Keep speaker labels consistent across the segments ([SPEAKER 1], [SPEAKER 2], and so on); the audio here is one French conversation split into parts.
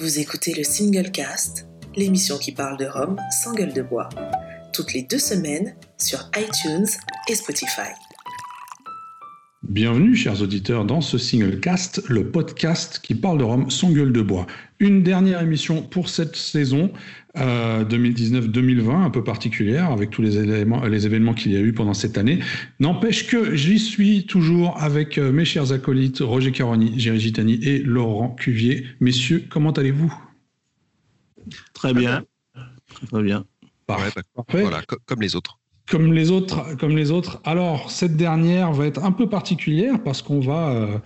[SPEAKER 1] Vous écoutez le Single Cast, l'émission qui parle de Rome sans gueule de bois, toutes les deux semaines sur iTunes et Spotify.
[SPEAKER 2] Bienvenue, chers auditeurs, dans ce single cast, le podcast qui parle de Rome sans gueule de bois. Une dernière émission pour cette saison euh, 2019-2020, un peu particulière, avec tous les, éléments, les événements qu'il y a eu pendant cette année. N'empêche que j'y suis toujours avec euh, mes chers acolytes Roger Caroni, Géry Gitani et Laurent Cuvier. Messieurs, comment allez-vous?
[SPEAKER 3] Très bien. Très bien.
[SPEAKER 4] Parfait. Parfait. Voilà, co comme les autres.
[SPEAKER 2] Comme les autres, comme les autres. Alors, cette dernière va être un peu particulière parce qu'on va euh,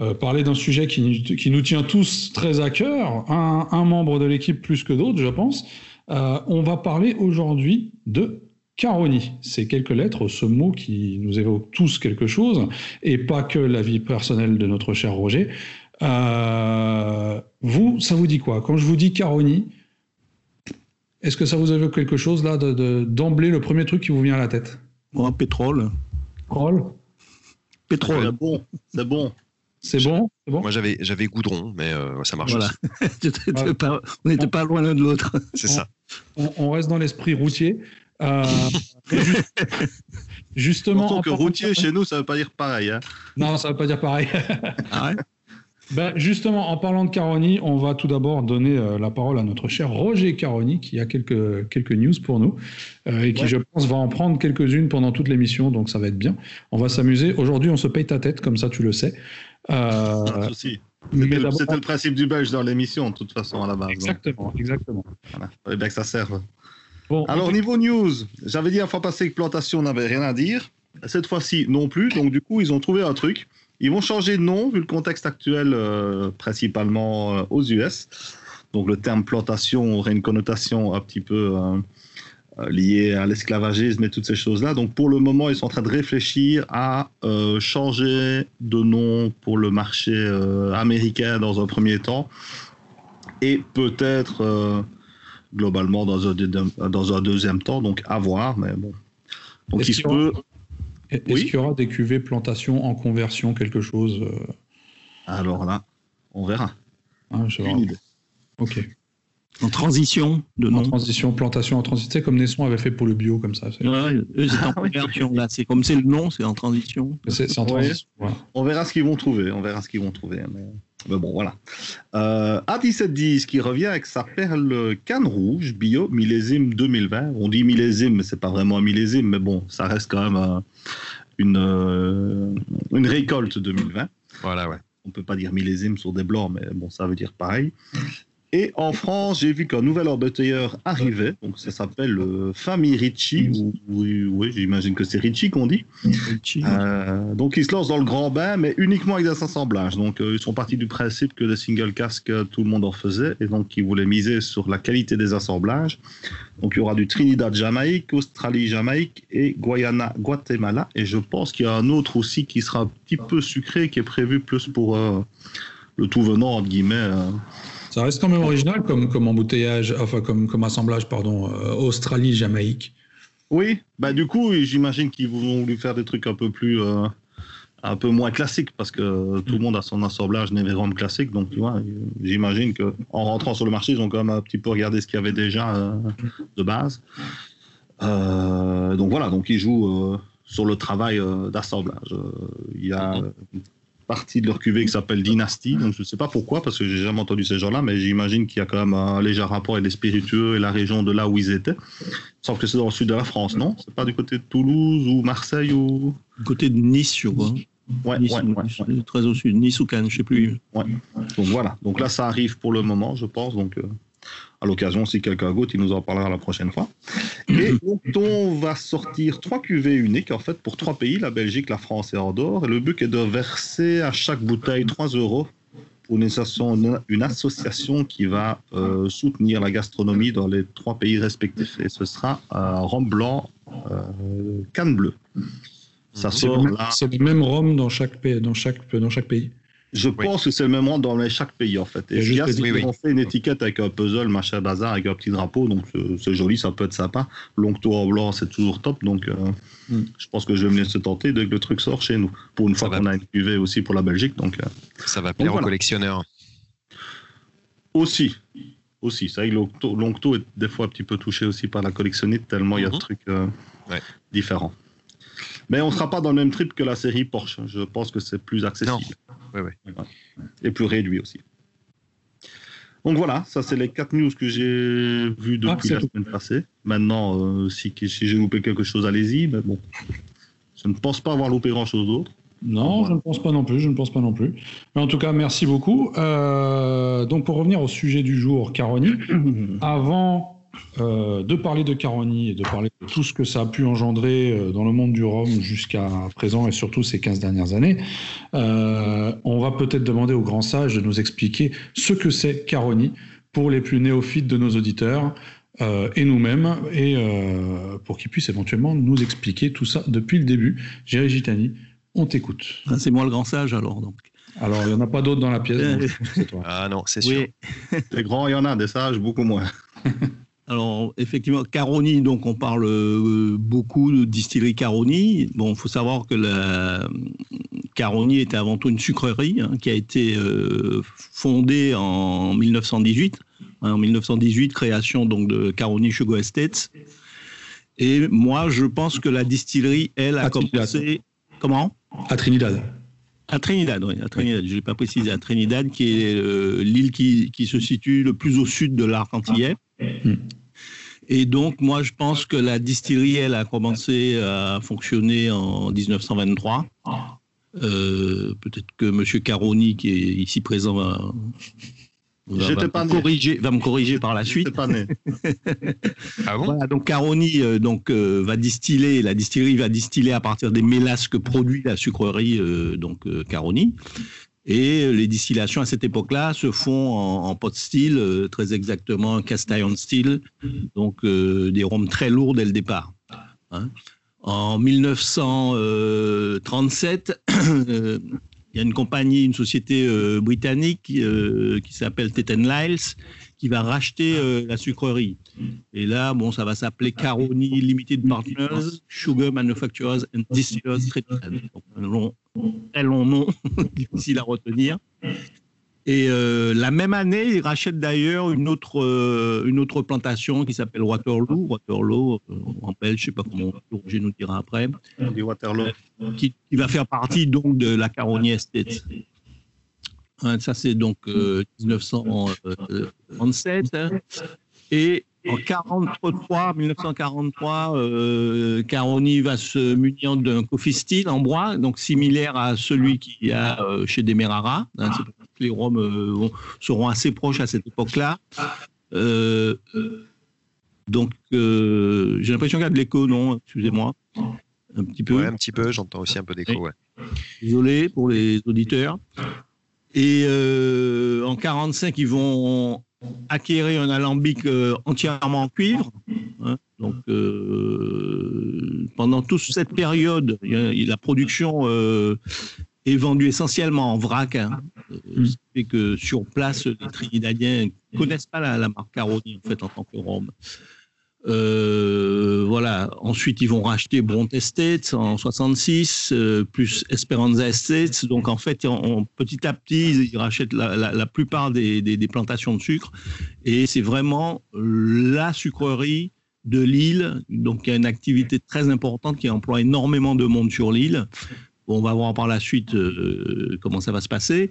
[SPEAKER 2] euh, parler d'un sujet qui, nous tient tous très à cœur, un, membre de l'équipe plus que d'autres, je pense. Euh, on va parler aujourd'hui de Caroni. C'est quelques lettres, ce mot qui nous évoque tous quelque chose, et pas que la vie personnelle de notre cher Roger. Vous, ça vous dit quoi? Quand je vous dis Caroni, est-ce que ça vous évoque quelque chose là d'emblée, de, le premier truc qui vous vient à la tête?
[SPEAKER 3] Oh, Pétrole.
[SPEAKER 2] Pétrole?
[SPEAKER 3] Pétrole. C'est bon. C'est bon.
[SPEAKER 2] C'est bon, bon,
[SPEAKER 4] Moi j'avais j'avais goudron, mais euh, ça marche
[SPEAKER 3] voilà.
[SPEAKER 4] aussi.
[SPEAKER 3] pas, on n'était pas loin l'un de l'autre.
[SPEAKER 4] C'est ça.
[SPEAKER 2] On, on, reste dans l'esprit routier. Euh,
[SPEAKER 3] justement. En tant que routier chez nous, ça ne veut pas dire pareil. Hein.
[SPEAKER 2] Non, ça ne veut pas dire pareil.
[SPEAKER 3] ah ouais?
[SPEAKER 2] ben justement, en parlant de Caroni, on va tout d'abord donner euh, la parole à notre cher Roger Caroni, qui a quelques, quelques news pour nous, euh, et qui, ouais. je pense, va en prendre quelques-unes pendant toute l'émission, donc ça va être bien. On va s'amuser. Aujourd'hui, on se paye ta tête, comme ça, tu le sais.
[SPEAKER 3] Euh, C'était le, principe du belge dans l'émission, de toute façon, à la base.
[SPEAKER 2] Exactement, donc. exactement.
[SPEAKER 3] Voilà. Il fallait bien que ça serve. Bon, Alors, au niveau news, j'avais dit la fois passée que plantation n'avait rien à dire. Cette fois-ci, non plus. Donc, du coup, ils ont trouvé un truc. Ils vont changer de nom vu le contexte actuel, euh, principalement euh, aux US. Donc le terme plantation aurait une connotation un petit peu euh, liée à l'esclavagisme et toutes ces choses-là. Donc pour le moment, ils sont en train de réfléchir à changer de nom pour le marché américain dans un premier temps et peut-être globalement dans un, dans un deuxième temps. Donc à voir, mais bon. Donc il se peut.
[SPEAKER 2] Est-ce oui qu'il y aura des cuvées plantation en conversion, quelque chose euh...
[SPEAKER 3] Alors là, on verra.
[SPEAKER 2] Ah, je Une idée. Ok.
[SPEAKER 3] En transition de nom.
[SPEAKER 2] En transition, plantation en transition, comme Nesson avait fait pour le bio, comme ça.
[SPEAKER 3] C'est ouais, en conversion. Là, c'est comme c'est le nom, c'est en transition.
[SPEAKER 2] C'est en transition. Ouais.
[SPEAKER 3] On verra ce qu'ils vont trouver. On verra ce qu'ils vont trouver. Mais... Mais bon, voilà. Euh, A1710 qui revient avec sa perle canne rouge bio millésime 2020. On dit millésime, mais c'est pas vraiment un millésime, mais bon, ça reste quand même euh, une, euh, une récolte 2020.
[SPEAKER 4] Voilà, ouais.
[SPEAKER 3] On peut pas dire millésime sur des blancs, mais bon, ça veut dire pareil. Et en France, j'ai vu qu'un nouvel embouteilleur arrivait. Donc, ça s'appelle euh, Famille Ricci. Ou, oui, oui j'imagine que c'est Ricci qu'on dit. Euh, donc, ils se lancent dans le grand bain, mais uniquement avec des assemblages. Donc, euh, ils sont partis du principe que les single casques, tout le monde en faisait. Et donc, ils voulaient miser sur la qualité des assemblages. Donc, il y aura du Trinidad, Jamaïque, Australie, Jamaïque et Guyana, Guatemala. Et je pense qu'il y a un autre aussi qui sera un petit peu sucré, qui est prévu plus pour euh, le tout venant, entre guillemets.
[SPEAKER 2] Ça reste quand même original comme, comme embouteillage, enfin comme, comme assemblage, pardon, euh, Australie, Jamaïque.
[SPEAKER 3] Oui, bah du coup, j'imagine qu'ils vont voulu faire des trucs un peu plus, euh, un peu moins classiques parce que mm. tout le monde a son assemblage Neverom classique, donc tu vois, j'imagine que en rentrant sur le marché, ils ont quand même un petit peu regardé ce qu'il y avait déjà euh, de base. Euh, donc voilà, donc ils jouent sur le travail d'assemblage. Il y a partie de leur cuvée qui s'appelle Dynasty. Donc je ne sais pas pourquoi, parce que j'ai jamais entendu ces gens-là, mais j'imagine qu'il y a quand même un léger rapport avec les spiritueux et la région de là où ils étaient. Sauf que c'est dans le sud de la France, non? C'est pas du côté de Toulouse ou Marseille ou?
[SPEAKER 5] Du côté de Nice, je crois.
[SPEAKER 3] Ouais,
[SPEAKER 5] nice,
[SPEAKER 3] ouais, ouais,
[SPEAKER 5] ouais, très au sud, Nice ou Cannes, je sais plus.
[SPEAKER 3] Donc voilà. Donc là, ça arrive pour le moment, je pense. Donc euh, à l'occasion, si quelqu'un goûte, il nous en parlera la prochaine fois. Et donc, on va sortir trois cuvées uniques, en fait, pour trois pays, la Belgique, la France et Andorre. Et le but est de verser à chaque bouteille 3 euros pour une association, une association qui va euh, soutenir la gastronomie dans les trois pays respectifs. Et ce sera euh, rhum blanc, euh, canne bleue.
[SPEAKER 2] Ça sort là. C'est le même rhum dans chaque pays. Dans chaque, dans chaque pays.
[SPEAKER 3] Je oui. pense que c'est le même rang dans chaque pays en fait. Et Fias, oui, oui. on fait une étiquette avec un puzzle, machin bazar, avec un petit drapeau, donc c'est joli, ça peut être sympa. L'oncto en blanc, c'est toujours top, donc euh, mm. je pense que je vais me laisser tenter dès que le truc sort chez nous. Pour une ça fois qu'on a une cuvée aussi pour la Belgique, donc. Euh,
[SPEAKER 4] ça va plaire aux voilà. collectionneurs.
[SPEAKER 3] Aussi, aussi. C'est vrai que l'Oncto est des fois un petit peu touché aussi par la collectionnite, tellement il y a de mhm. trucs euh, différents. Mais on ne sera pas dans le même trip que la série Porsche. Je pense que c'est plus accessible. Et plus réduit aussi. Donc voilà, ça c'est les quatre news que j'ai vues ah, depuis la semaine passée. Maintenant, euh, si, si j'ai loupé quelque chose, allez-y. Mais bon, je ne pense pas avoir loupé grand-chose d'autre.
[SPEAKER 2] Non, je ne pense pas non plus, je ne pense pas non plus. Mais en tout cas, merci beaucoup. Euh, donc pour revenir au sujet du jour, Caroni, avant euh, de parler de Caroni et de parler de tout ce que ça a pu engendrer euh, dans le monde du Rhum jusqu'à présent et surtout ces 15 dernières années, on va peut-être demander au grand sage de nous expliquer ce que c'est Caroni pour les plus néophytes de nos auditeurs. et nous-mêmes, et pour qu'ils puissent éventuellement nous expliquer tout ça depuis le début. Jerry Gitani, on t'écoute.
[SPEAKER 5] Ah, c'est moi le grand sage alors donc.
[SPEAKER 2] Alors il n'y en a pas d'autres dans la pièce.
[SPEAKER 4] Ah non, c'est sûr.
[SPEAKER 3] des grands, il y en a, des sages, beaucoup moins.
[SPEAKER 5] Alors, effectivement, Caroni, donc on parle euh, beaucoup de distillerie Caroni. Bon, il faut savoir que la Caroni était avant tout une sucrerie hein, qui a été euh, fondée en 1918. En 1918, création donc de Caroni Sugar Estates. Et moi, je pense que la distillerie, elle, a commencé. Comment?
[SPEAKER 2] À Trinidad.
[SPEAKER 5] À Trinidad, oui, à Trinidad. Je ne l'ai pas précisé. À Trinidad, qui est euh, l'île qui, qui, se situe le plus au sud de l'arc antillais. Et donc, moi, je pense que la distillerie, elle, a commencé à fonctionner en 1923. Euh, peut-être que M. Caroni, qui est ici présent, va,
[SPEAKER 3] va, pas
[SPEAKER 5] me corriger, va me corriger par la suite.
[SPEAKER 3] Pas né.
[SPEAKER 5] ah bon? Voilà, donc Caroni euh, donc, euh, va distiller, la distillerie va distiller à partir des mélasses que produit la sucrerie euh, donc Caroni. Et les distillations à cette époque-là se font en, pot style, très exactement cast iron steel, donc des rhums très lourds dès le départ. Hein. En 1937, il y a une compagnie, une société euh, britannique euh, qui s'appelle Teten Lyles qui va racheter euh, la sucrerie. Et là, bon, ça va s'appeler Caroni Limited Partners, Sugar Manufacturers and Distillers Trade. un long, très long nom, difficile à retenir. Et euh, la même année, ils rachètent d'ailleurs une autre, euh, une autre plantation qui s'appelle Waterloo. Waterloo, euh, en belge, je ne sais pas comment Roger nous dira après.
[SPEAKER 3] Waterloo.
[SPEAKER 5] Qui, qui, va faire partie donc de la Caroni Estate. Hein, ça, c'est donc 1937. Et en 43, 1943, euh, Caroni va se munir d'un coffee style en bois, donc similaire à celui qu'il y a euh, chez Demerara. Hein, les Roms euh, seront assez proches à cette époque-là. Euh, donc, j'ai l'impression qu'il y a de l'écho, non Excusez-moi.
[SPEAKER 4] Un petit peu. un petit peu, j'entends aussi un peu d'écho, ouais.
[SPEAKER 5] Désolé pour les auditeurs. Et en 45, ils vont acquérir un alambic euh, entièrement en cuivre. Hein. donc, euh, pendant toute cette période, la production euh, est vendue essentiellement en vrac. Hein. Ce qui fait que sur place, les Trinidadiens ne connaissent pas la, marque Caroni en fait en tant que rhum. Euh, voilà. Ensuite, ils vont racheter Bront Estates en 66, euh, plus Esperanza Estates. Donc, en fait, petit à petit, ils rachètent la, plupart des, plantations de sucre. Et c'est vraiment la sucrerie de l'île. Donc, il y a une activité très importante qui emploie énormément de monde sur l'île. on va voir par la suite euh, comment ça va se passer.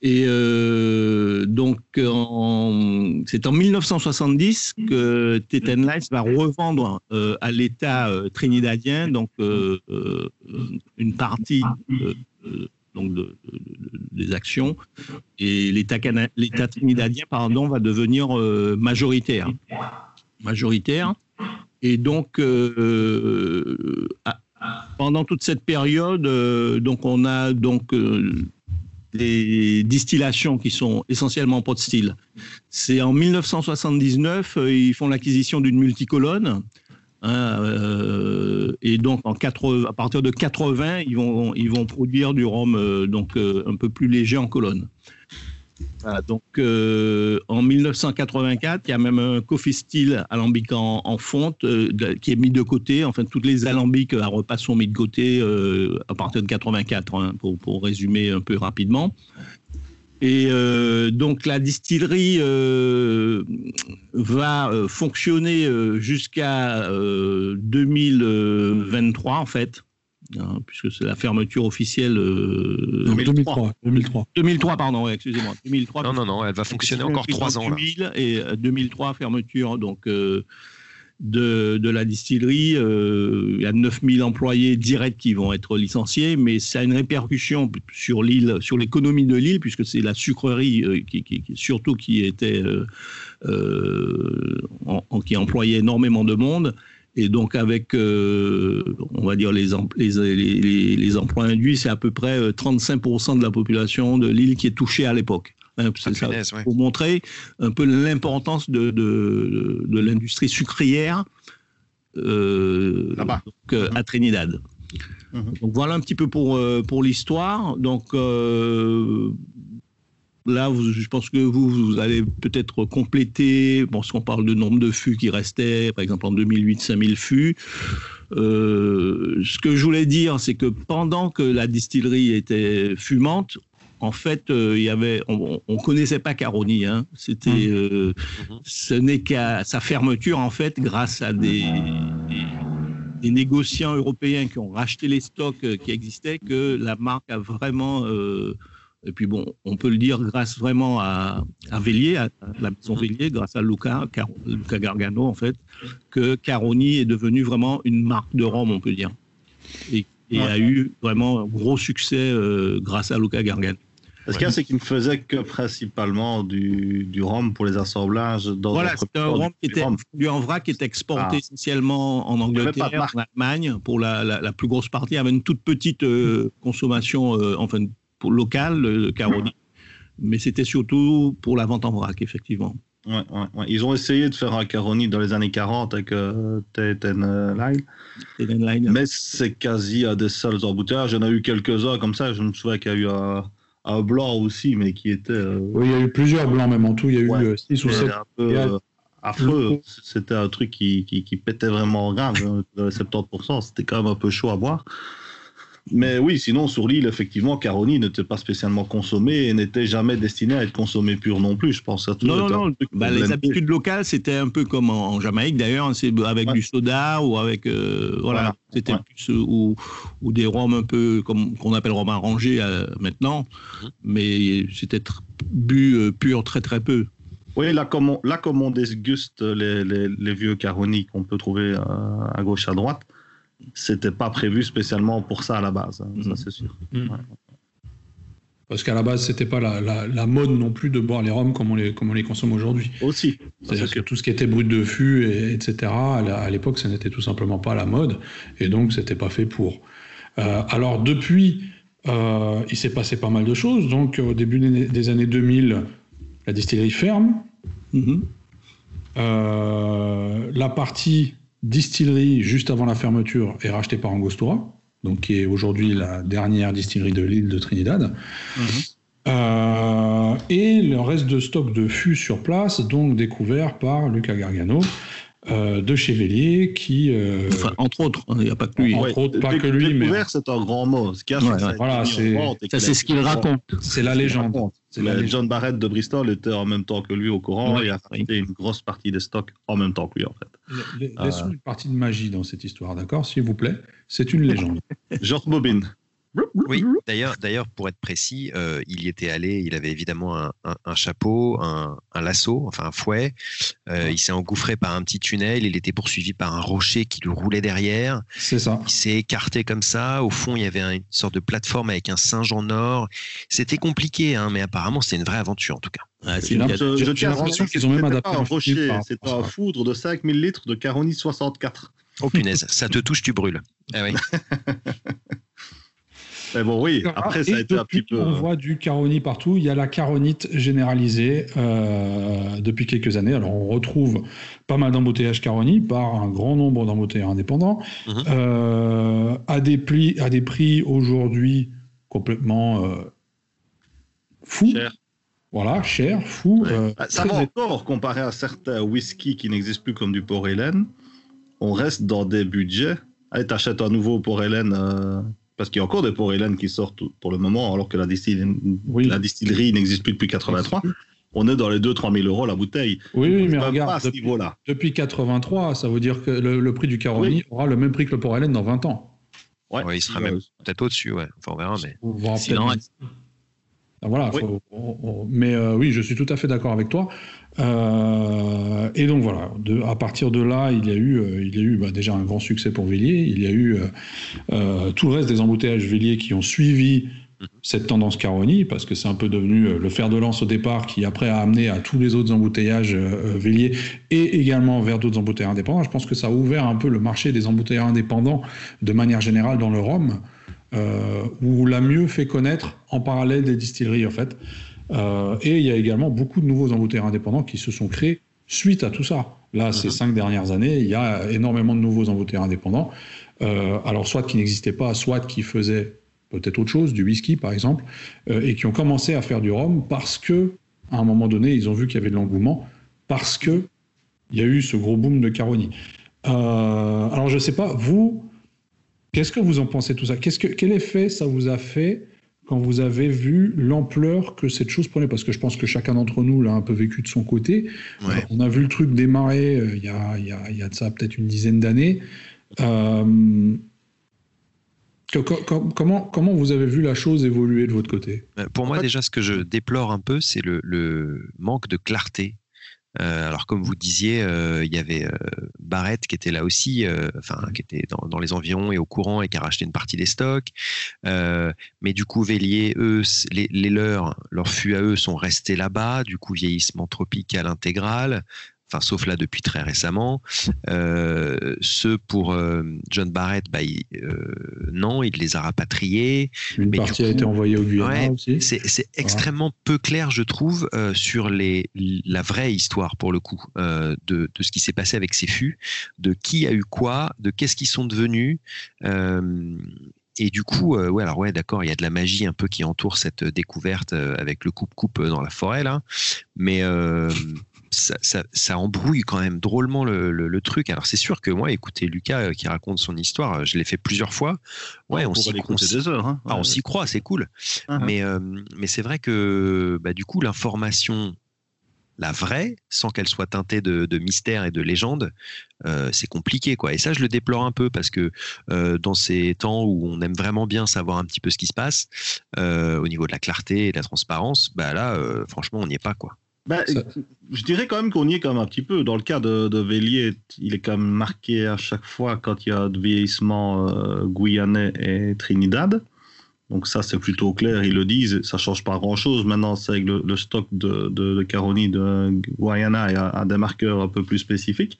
[SPEAKER 5] Et euh, donc, c'est en 1970 que Teten Lights va revendre euh, à l'État euh, trinidadien donc une partie donc des actions et l'État trinidadien pardon va devenir majoritaire, majoritaire. Et donc pendant toute cette période, donc on a donc des distillations qui sont essentiellement pot style. C'est en 1979, euh, ils font l'acquisition d'une multicolonne. Hein, euh, et donc en 80, à partir de 80, ils vont, ils vont produire du rhum euh, donc, un peu plus léger en colonne donc, euh, en 1984, il y a même un coffee style alambic en, fonte euh, qui est mis de côté. Enfin, toutes les alambics à repas sont mis de côté euh, à partir de 84, hein, pour, résumer un peu rapidement. Et donc la distillerie va fonctionner jusqu'à 2023 en fait. Hein, puisque c'est la fermeture officielle.
[SPEAKER 2] 2003. 2003.
[SPEAKER 5] 2003, pardon, excusez-moi. 2003.
[SPEAKER 4] Non, non, non, elle va fonctionner encore trois ans.
[SPEAKER 5] 2000 et 2003, fermeture donc, de, de la distillerie. il y a 9000 employés directs qui vont être licenciés, mais ça a une répercussion sur l'île, sur l'économie de l'île, puisque c'est la sucrerie qui, qui, surtout qui était. En, qui employait énormément de monde. Et donc, avec, euh, on va dire, les, les, les, emplois induits, c'est à peu près 35% euh, de la population de l'île qui est touchée à l'époque. Hein, c'est ça, pour montrer un peu l'importance de, de, de l'industrie sucrière euh, donc, euh, à Trinidad. Mhm. Donc voilà un petit peu pour, pour l'histoire. Donc Là, je pense que vous, vous allez peut-être compléter, bon, parce qu'on parle de nombre de fûts qui restaient, par exemple en 2008, 5000 fûts. Euh, ce que je voulais dire, c'est que pendant que la distillerie était fumante, en fait, euh, il y avait, on, ne connaissait pas Caroni. Hein. C'était, mmh. euh, mmh. ce n'est qu'à sa fermeture en fait, grâce à des, des, négociants européens qui ont racheté les stocks qui existaient, que la marque a vraiment et puis bon, on peut le dire grâce vraiment à, à Vélier, à, la maison mhm. Vélier, grâce à Luca, Luca Gargano en fait, que Caroni est devenu vraiment une marque de Rome, on peut dire. Et, a eu vraiment un gros succès euh, grâce à Luca Gargano.
[SPEAKER 3] Ce qu'il y a, c'est qu'il ne faisait que principalement du, du rhum pour les assemblages. Dans
[SPEAKER 5] voilà, c'était un rhum qui était du en vrac qui était exporté ah. essentiellement en Angleterre, en Allemagne pour la, la, plus grosse partie. Avait une toute petite euh, consommation, euh, enfin pour local, le Caroni. Mais c'était surtout pour la vente en vrac, effectivement.
[SPEAKER 3] Ouais, ouais, Ils ont essayé de faire un Caroni dans les années 40 avec euh, Line. Line. Mais c'est quasi à des seuls embouteillages. J'en ai eu quelques-uns comme ça. Je me souviens qu'il y a eu un, blanc aussi, mais qui était. Euh,
[SPEAKER 2] oui, il y a eu plusieurs blancs même en tout. Il y a eu 6 euh, ou 7.
[SPEAKER 3] Un peu, euh, affreux. C'était un truc qui, qui, qui, pétait vraiment grave. 70%, hein. c'était quand même un peu chaud à boire. Mais oui, sinon, sur l'île, effectivement, Caroni n'était pas spécialement consommé et n'était jamais destiné à être consommé pur non plus. Je pense à
[SPEAKER 5] tout Non, non, non. Bah, les habitudes locales, c'était un peu comme en, Jamaïque d'ailleurs, hein, c'est avec du soda ou avec. Euh, voilà, c'était plus. Euh, ou, ou, des rhums un peu comme qu'on appelle rhum arrangé euh, maintenant, mhm. mais c'était bu pur très très peu.
[SPEAKER 3] Oui, là comme on, là, comme on déguste les, les, les vieux Caroni qu'on peut trouver à gauche, à droite, c'était pas prévu spécialement pour ça à la base, hein, ça mhm. c'est sûr. Mhm.
[SPEAKER 2] Parce qu'à la base, c'était pas la, mode non plus de boire les rhums comme on les, comme on les consomme aujourd'hui.
[SPEAKER 3] Aussi.
[SPEAKER 2] C'est-à-dire que tout ce qui était brut de fût, et, etc., à l'époque, ça n'était tout simplement pas la mode, et donc c'était pas fait pour. Euh, alors depuis, euh, il s'est passé pas mal de choses. Donc au début des années 2000, la distillerie ferme. Mhm. Euh, la partie distillerie juste avant la fermeture est rachetée par Angostura, donc qui est aujourd'hui la dernière distillerie de l'île de Trinidad. Mhm. Euh, et le reste de stock de fûts sur place, donc découvert par Luca Gargano, euh, de Chevalier qui.
[SPEAKER 5] Euh, enfin, entre autres, il n'y a pas que lui.
[SPEAKER 2] Entre autres, pas que lui, mais.
[SPEAKER 3] c'est un grand mot. Ce
[SPEAKER 5] voilà, c'est ce qu'il raconte.
[SPEAKER 2] C'est la légende.
[SPEAKER 3] La John Barrett de Bristol était en même temps que lui au courant et a fait une grosse partie des stocks en même temps que lui, en fait.
[SPEAKER 2] Laissons une partie de magie dans cette histoire, d'accord S'il vous plaît? C'est une légende.
[SPEAKER 3] George Bobin.
[SPEAKER 4] Oui, d'ailleurs, d'ailleurs, pour être précis, euh, il y était allé. Il avait évidemment un, chapeau, un, lasso, enfin un fouet. Euh, il s'est engouffré par un petit tunnel. Il était poursuivi par un rocher qui lui roulait derrière.
[SPEAKER 2] C'est ça.
[SPEAKER 4] Il s'est écarté comme ça. Au fond, il y avait une sorte de plateforme avec un singe en or. C'était compliqué, hein, mais apparemment, c'était une vraie aventure en tout cas.
[SPEAKER 3] Ah, à l'impression qu'ils ont même adapté un rocher. C'est un foudre de 5000 litres de Caroni 64.
[SPEAKER 4] Oh punaise, ça te touche, tu brûles. Ah oui.
[SPEAKER 3] Mais bon, oui, après, ça a été un petit peu.
[SPEAKER 2] On voit du caroni partout. Il y a la caronite généralisée euh, depuis quelques années. Alors, on retrouve pas mal d'embouteillages caroni par un grand nombre d'embouteillages indépendants mhm. euh, à, des prix, à des prix aujourd'hui complètement euh, fous. Cher. Voilà, cher, fou.
[SPEAKER 3] Bah, ça va encore comparé à certains whisky qui n'existent plus comme du port Hélène. On reste dans des budgets. Allez, t'achètes un nouveau port Hélène parce qu'il y a encore des port Hélène qui sortent pour le moment, alors que la distillerie, n'existe plus depuis 83. On est dans les 2-3 000 euros la bouteille.
[SPEAKER 2] Oui, oui mais regarde, depuis, depuis, 83, ça veut dire que le, prix du Caroni aura le même prix que le port Hélène dans 20 ans.
[SPEAKER 4] Ouais, il sera même peut-être au-dessus, ouais. Enfin, on verra, mais.
[SPEAKER 2] Voilà, mais euh, oui, je suis tout à fait d'accord avec toi. Euh, et donc voilà, de, à partir de là, il y a eu, euh, il y a eu bah, déjà un grand succès pour Vélier. Il y a eu tout le reste des embouteillages Vélier qui ont suivi cette tendance Caroni, parce que c'est un peu devenu le fer de lance au départ, qui après a amené à tous les autres embouteillages Vélier et également vers d'autres embouteillages indépendants. Je pense que ça a ouvert un peu le marché des embouteillages indépendants de manière générale dans le Rhum euh, où l'a mieux fait connaître en parallèle des distilleries en fait. Euh, et il y a également beaucoup de nouveaux embouteilleurs indépendants qui se sont créés suite à tout ça. Là, ces mhm. cinq dernières années, il y a énormément de nouveaux embouteilleurs indépendants. Euh, alors, soit qui n'existaient pas, soit qui faisaient peut-être autre chose, du whisky par exemple, euh, et qui ont commencé à faire du rhum parce que, à un moment donné, ils ont vu qu'il y avait de l'engouement, parce que il y a eu ce gros boom de Caroni. Euh, alors, je ne sais pas, vous, Qu'est-ce que vous en pensez tout ça? Qu'est-ce que, Quel effet ça vous a fait quand vous avez vu l'ampleur que cette chose prenait? Parce que je pense que chacun d'entre nous l'a un peu vécu de son côté. on a vu le truc démarrer euh, il, y a, il, y a, il y a de ça peut-être une dizaine d'années. Euh, comment, comment vous avez vu la chose évoluer de votre côté?
[SPEAKER 4] Euh, Pour moi, déjà, ce que je déplore un peu, c'est le, le manque de clarté euh, alors comme vous disiez, euh, il y avait euh, Barrett qui était là aussi, enfin qui était dans, les environs et au courant et qui a racheté une partie des stocks. mais du coup, Vélier, eux, les, leurs, leurs fûts à eux sont restés là-bas. Du coup, vieillissement tropical intégral enfin sauf là depuis très récemment. Euh, ceux pour euh, John Barrett, bah, euh, non, il les a rapatriés.
[SPEAKER 2] Une partie a été envoyée au Guyana aussi.
[SPEAKER 4] C'est extrêmement peu clair, je trouve, sur les, la vraie histoire pour le coup de, de, ce qui s'est passé avec ces fûts, de qui a eu quoi, de qu'est-ce qu'ils sont devenus. Et du coup, ouais, alors ouais, d'accord, il y a de la magie un peu qui entoure cette découverte avec le coupe-coupe dans la forêt là, mais ça, embrouille quand même drôlement le, truc. Alors c'est sûr que moi, écoutez Lucas euh, qui raconte son histoire, je l'ai fait plusieurs fois. Ouais, on s'y croit. Hein. Ah, on s'y croit, c'est cool. Mais, euh, mais c'est vrai que bah, du coup, l'information, la vraie, sans qu'elle soit teintée de, mystère et de légende, euh, c'est compliqué. quoi. Et ça, je le déplore un peu parce que dans ces temps où on aime vraiment bien savoir un petit peu ce qui se passe, au niveau de la clarté et de la transparence, bah là, franchement, on n'y est pas. quoi.
[SPEAKER 3] Ben, je dirais quand même qu'on y est quand même un petit peu. Dans le cas de, de Vélier, il est quand même marqué à chaque fois quand il y a de vieillissement euh, guyanais et Trinidad. Donc ça, c'est plutôt clair, ils le disent, ça change pas grand-chose. Maintenant, c'est avec le, stock de, de, de Caroni, de Guyana, et a, des marqueurs un peu plus spécifiques.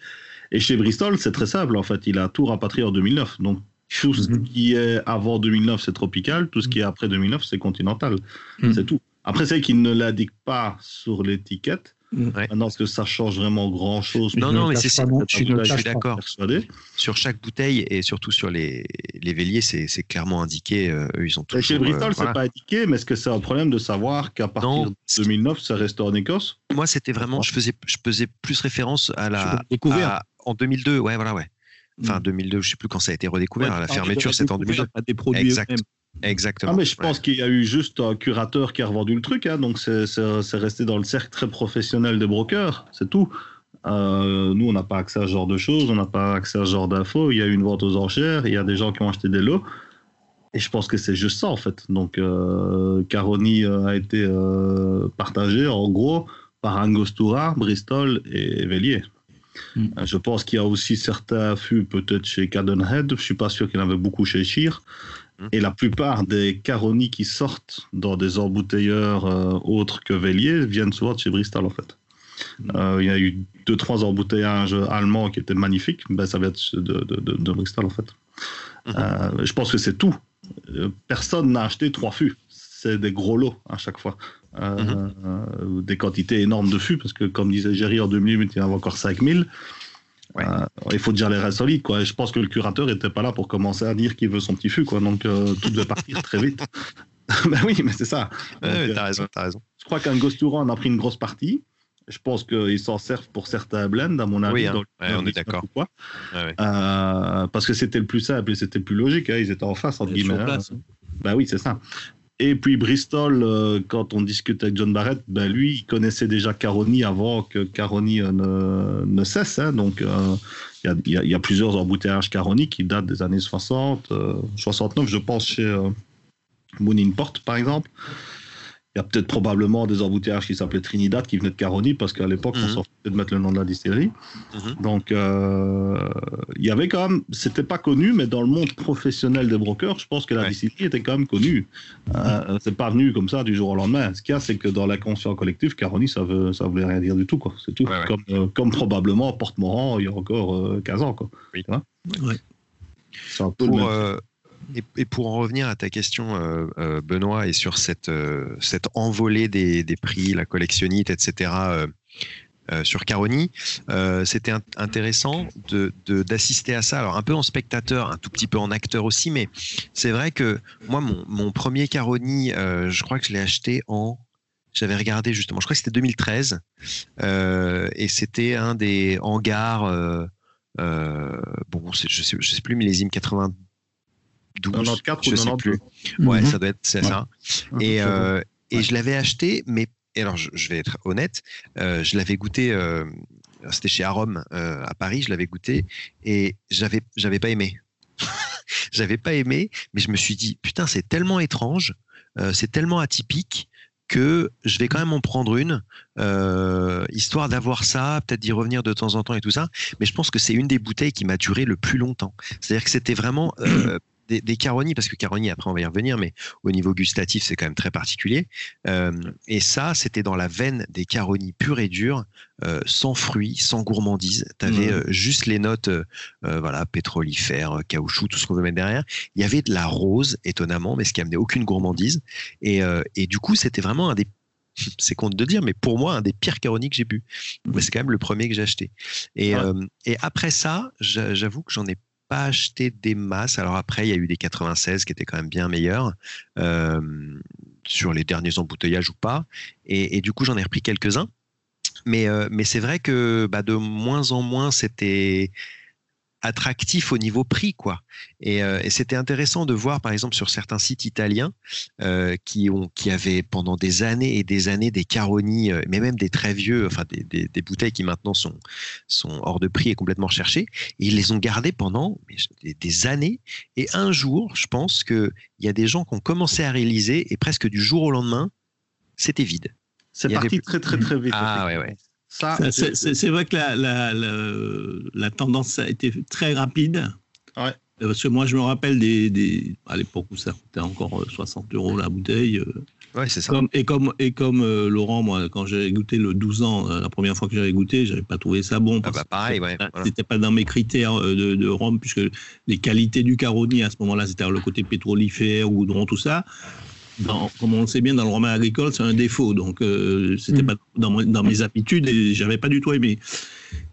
[SPEAKER 3] Et chez Bristol, c'est très simple, en fait, il a tout rapatrié en 2009. Donc tout ce mhm. qui est avant 2009, c'est tropical, tout ce qui est après 2009, c'est continental. Mhm. C'est tout. Après, c'est qu'il ne l'indique pas sur l'étiquette. Maintenant, est-ce que ça change vraiment grand-chose?
[SPEAKER 4] Non, non, mais c'est je suis, d'accord. Sur chaque bouteille et surtout sur les, les véliers, c'est clairement indiqué. Euh, ils ont toujours,
[SPEAKER 3] chez Bristol, ce c'est pas indiqué, mais est-ce que c'est un problème de savoir qu'à partir de 2009, ça reste en Écosse?
[SPEAKER 4] Moi, c'était vraiment, je faisais, je faisais plus référence à la découverte en 2002. Ouais, voilà, ouais. Enfin, 2002, mm. je sais plus quand ça a été redécouvert. la fermeture, c'était en 2002.
[SPEAKER 5] Des produits exact.
[SPEAKER 4] Exactement.
[SPEAKER 3] Ah, mais je pense qu'il y a eu juste un curateur qui a revendu le truc, hein, donc c'est resté dans le cercle très professionnel des brokers, c'est tout. Euh, nous, on n'a pas accès à ce genre de choses, on n'a pas accès à ce genre d'infos. Il y a eu une vente aux enchères, il y a des gens qui ont acheté des lots. Et je pense que c'est juste ça, en fait. Donc, euh, Caroni euh, a été euh, partagé, en gros, par Angostura, Bristol et Vélier. Hmm. Je pense qu'il y a aussi certains fûts, peut-être chez Cadenhead. Je ne suis pas sûr qu'il y en avait beaucoup chez Shear. Mmh. Et la plupart des caronis qui sortent dans des embouteilleurs euh, autres que Vélier viennent souvent de chez Bristol, en fait. Mmh. Euh, il y a eu deux, trois embouteillages allemands qui étaient magnifiques. Ben, ça vient de, de, de, Bristol, en fait. Mmh. Euh, je pense que c'est tout. Personne n'a acheté trois fûts. C'est des gros lots à chaque fois. des quantités énormes de fûts, parce que, comme disait Jerry en 2008, il y en avait encore 5000. Euh, il faut dire les règles solides. Quoi. je pense que le curateur n'était pas là pour commencer à dire qu'il veut son petit fût. Quoi. Donc, euh, tout devait partir très vite. ben oui, mais c'est ça.
[SPEAKER 4] t'as raison, as raison.
[SPEAKER 3] Je crois qu'un Ghost en a pris une grosse partie. Je pense qu'ils s'en servent pour certains blends, à mon avis.
[SPEAKER 4] Oui, hein. on est d'accord.
[SPEAKER 3] Euh, parce que c'était le plus simple et c'était le plus logique. Hein. Ils étaient en face, entre guillemets. Hein. Bah oui, c'est ça. Et puis Bristol, euh, quand on discute avec John Barrett, ben lui, il connaissait déjà Caroni avant que Caroni euh, ne, ne, cesse. donc il y, y, a plusieurs embouteillages Caroni qui datent des années 60, 69, je pense, chez Moon Import, par exemple il y a peut-être probablement des embouteillages qui s'appelaient Trinidad qui venaient de Caroni parce qu'à l'époque, on mhm. sortait de mettre le nom de la distillerie. Mhm. Donc, euh, il y avait quand même, c'était pas connu, mais dans le monde professionnel des brokers, je pense que la distillerie était quand même connue. Euh, c'est pas venu comme ça du jour au lendemain. Ce qu'il y a, c'est que dans l'inconscient collectif, Caroni, ça veut, ça voulait rien dire du tout, quoi. C'est tout. comme, euh, comme probablement Porte-Morand il y a encore 15 ans, quoi.
[SPEAKER 4] Oui. C'est un peu Et, pour en revenir à ta question, euh, euh, Benoît, et sur cette, euh, cette envolée des, des, prix, la collectionnite, etc., sur Caroni, c'était intéressant d'assister à ça. Alors, un peu en spectateur, un tout petit peu en acteur aussi, mais c'est vrai que moi, mon, mon premier Caroni, je crois que je l'ai acheté en. J'avais regardé justement, je crois que c'était 2013, et c'était un des hangars. bon, je sais, sais plus, millésime 80
[SPEAKER 3] 94 je sais plus.
[SPEAKER 4] Ouais, mhm. ça doit être c'est ça. Et, euh, et je l'avais acheté, mais alors je, vais être honnête, euh, je l'avais goûté. Euh, c'était chez Arom à Paris, je l'avais goûté et j'avais j'avais pas aimé. j'avais pas aimé, mais je me suis dit putain c'est tellement étrange, c'est tellement atypique que je vais quand même en prendre une, histoire d'avoir ça, peut-être d'y revenir de temps en temps et tout ça. Mais je pense que c'est une des bouteilles qui m'a duré le plus longtemps. C'est-à-dire que c'était vraiment des, des Caroni, parce que Caroni, après on va y revenir, mais au niveau gustatif, c'est quand même très particulier. Euh, et ça, c'était dans la veine des Caroni purs et durs, euh, sans fruits, sans gourmandise. Tu avais mmh. euh, juste les notes voilà, pétrolifères, caoutchouc, tout ce qu'on veut mettre derrière. Il y avait de la rose, étonnamment, mais ce qui amenait aucune gourmandise. Et, et du coup, c'était vraiment un des c'est con de dire, mais pour moi, un des pires Caroni que j'ai bu. C'est quand même le premier que j'ai acheté. Et, et après ça, j'avoue que j'en ai pas acheté des masses. Alors après, il y a eu des 96 qui étaient quand même bien meilleurs euh, sur les derniers embouteillages ou pas. Et, du coup, j'en ai repris quelques-uns. Mais, euh, mais c'est vrai que bah, de moins en moins, c'était attractif au niveau prix quoi. Euh, et, c'était intéressant de voir par exemple sur certains sites italiens euh, qui ont qui avaient pendant des années et des années des Caroni euh, mais même des très vieux enfin des, des, bouteilles qui maintenant sont sont hors de prix et complètement recherchées et ils les ont gardées pendant des, années. Et un jour je pense que il y a des gens qui ont commencé à réaliser et presque du jour au lendemain c'était vide.
[SPEAKER 3] C'est parti très très très vite
[SPEAKER 4] ah ouais ouais
[SPEAKER 5] c'est vrai que la, la, la, tendance a été très rapide.
[SPEAKER 3] Ouais.
[SPEAKER 5] Parce que moi, je me rappelle des, des à l'époque où ça coûtait encore 60 euh, euros la bouteille. Euh,
[SPEAKER 4] ouais, c'est ça.
[SPEAKER 5] Comme, et comme, et comme euh, Laurent, moi, quand j'ai goûté le 12 ans, la première fois que j'avais goûté, j'avais pas trouvé ça bon.
[SPEAKER 4] Ah bah pareil, ouais.
[SPEAKER 5] C'était pas dans mes critères de, de Rome, puisque les qualités du Caroni à ce moment-là, c'était le côté pétrolifère, ou goudron, tout ça comme on le sait bien, dans le roman agricole, c'est un défaut. Donc, euh, c'était mm. pas dans, dans, mes habitudes et j'avais pas du tout aimé.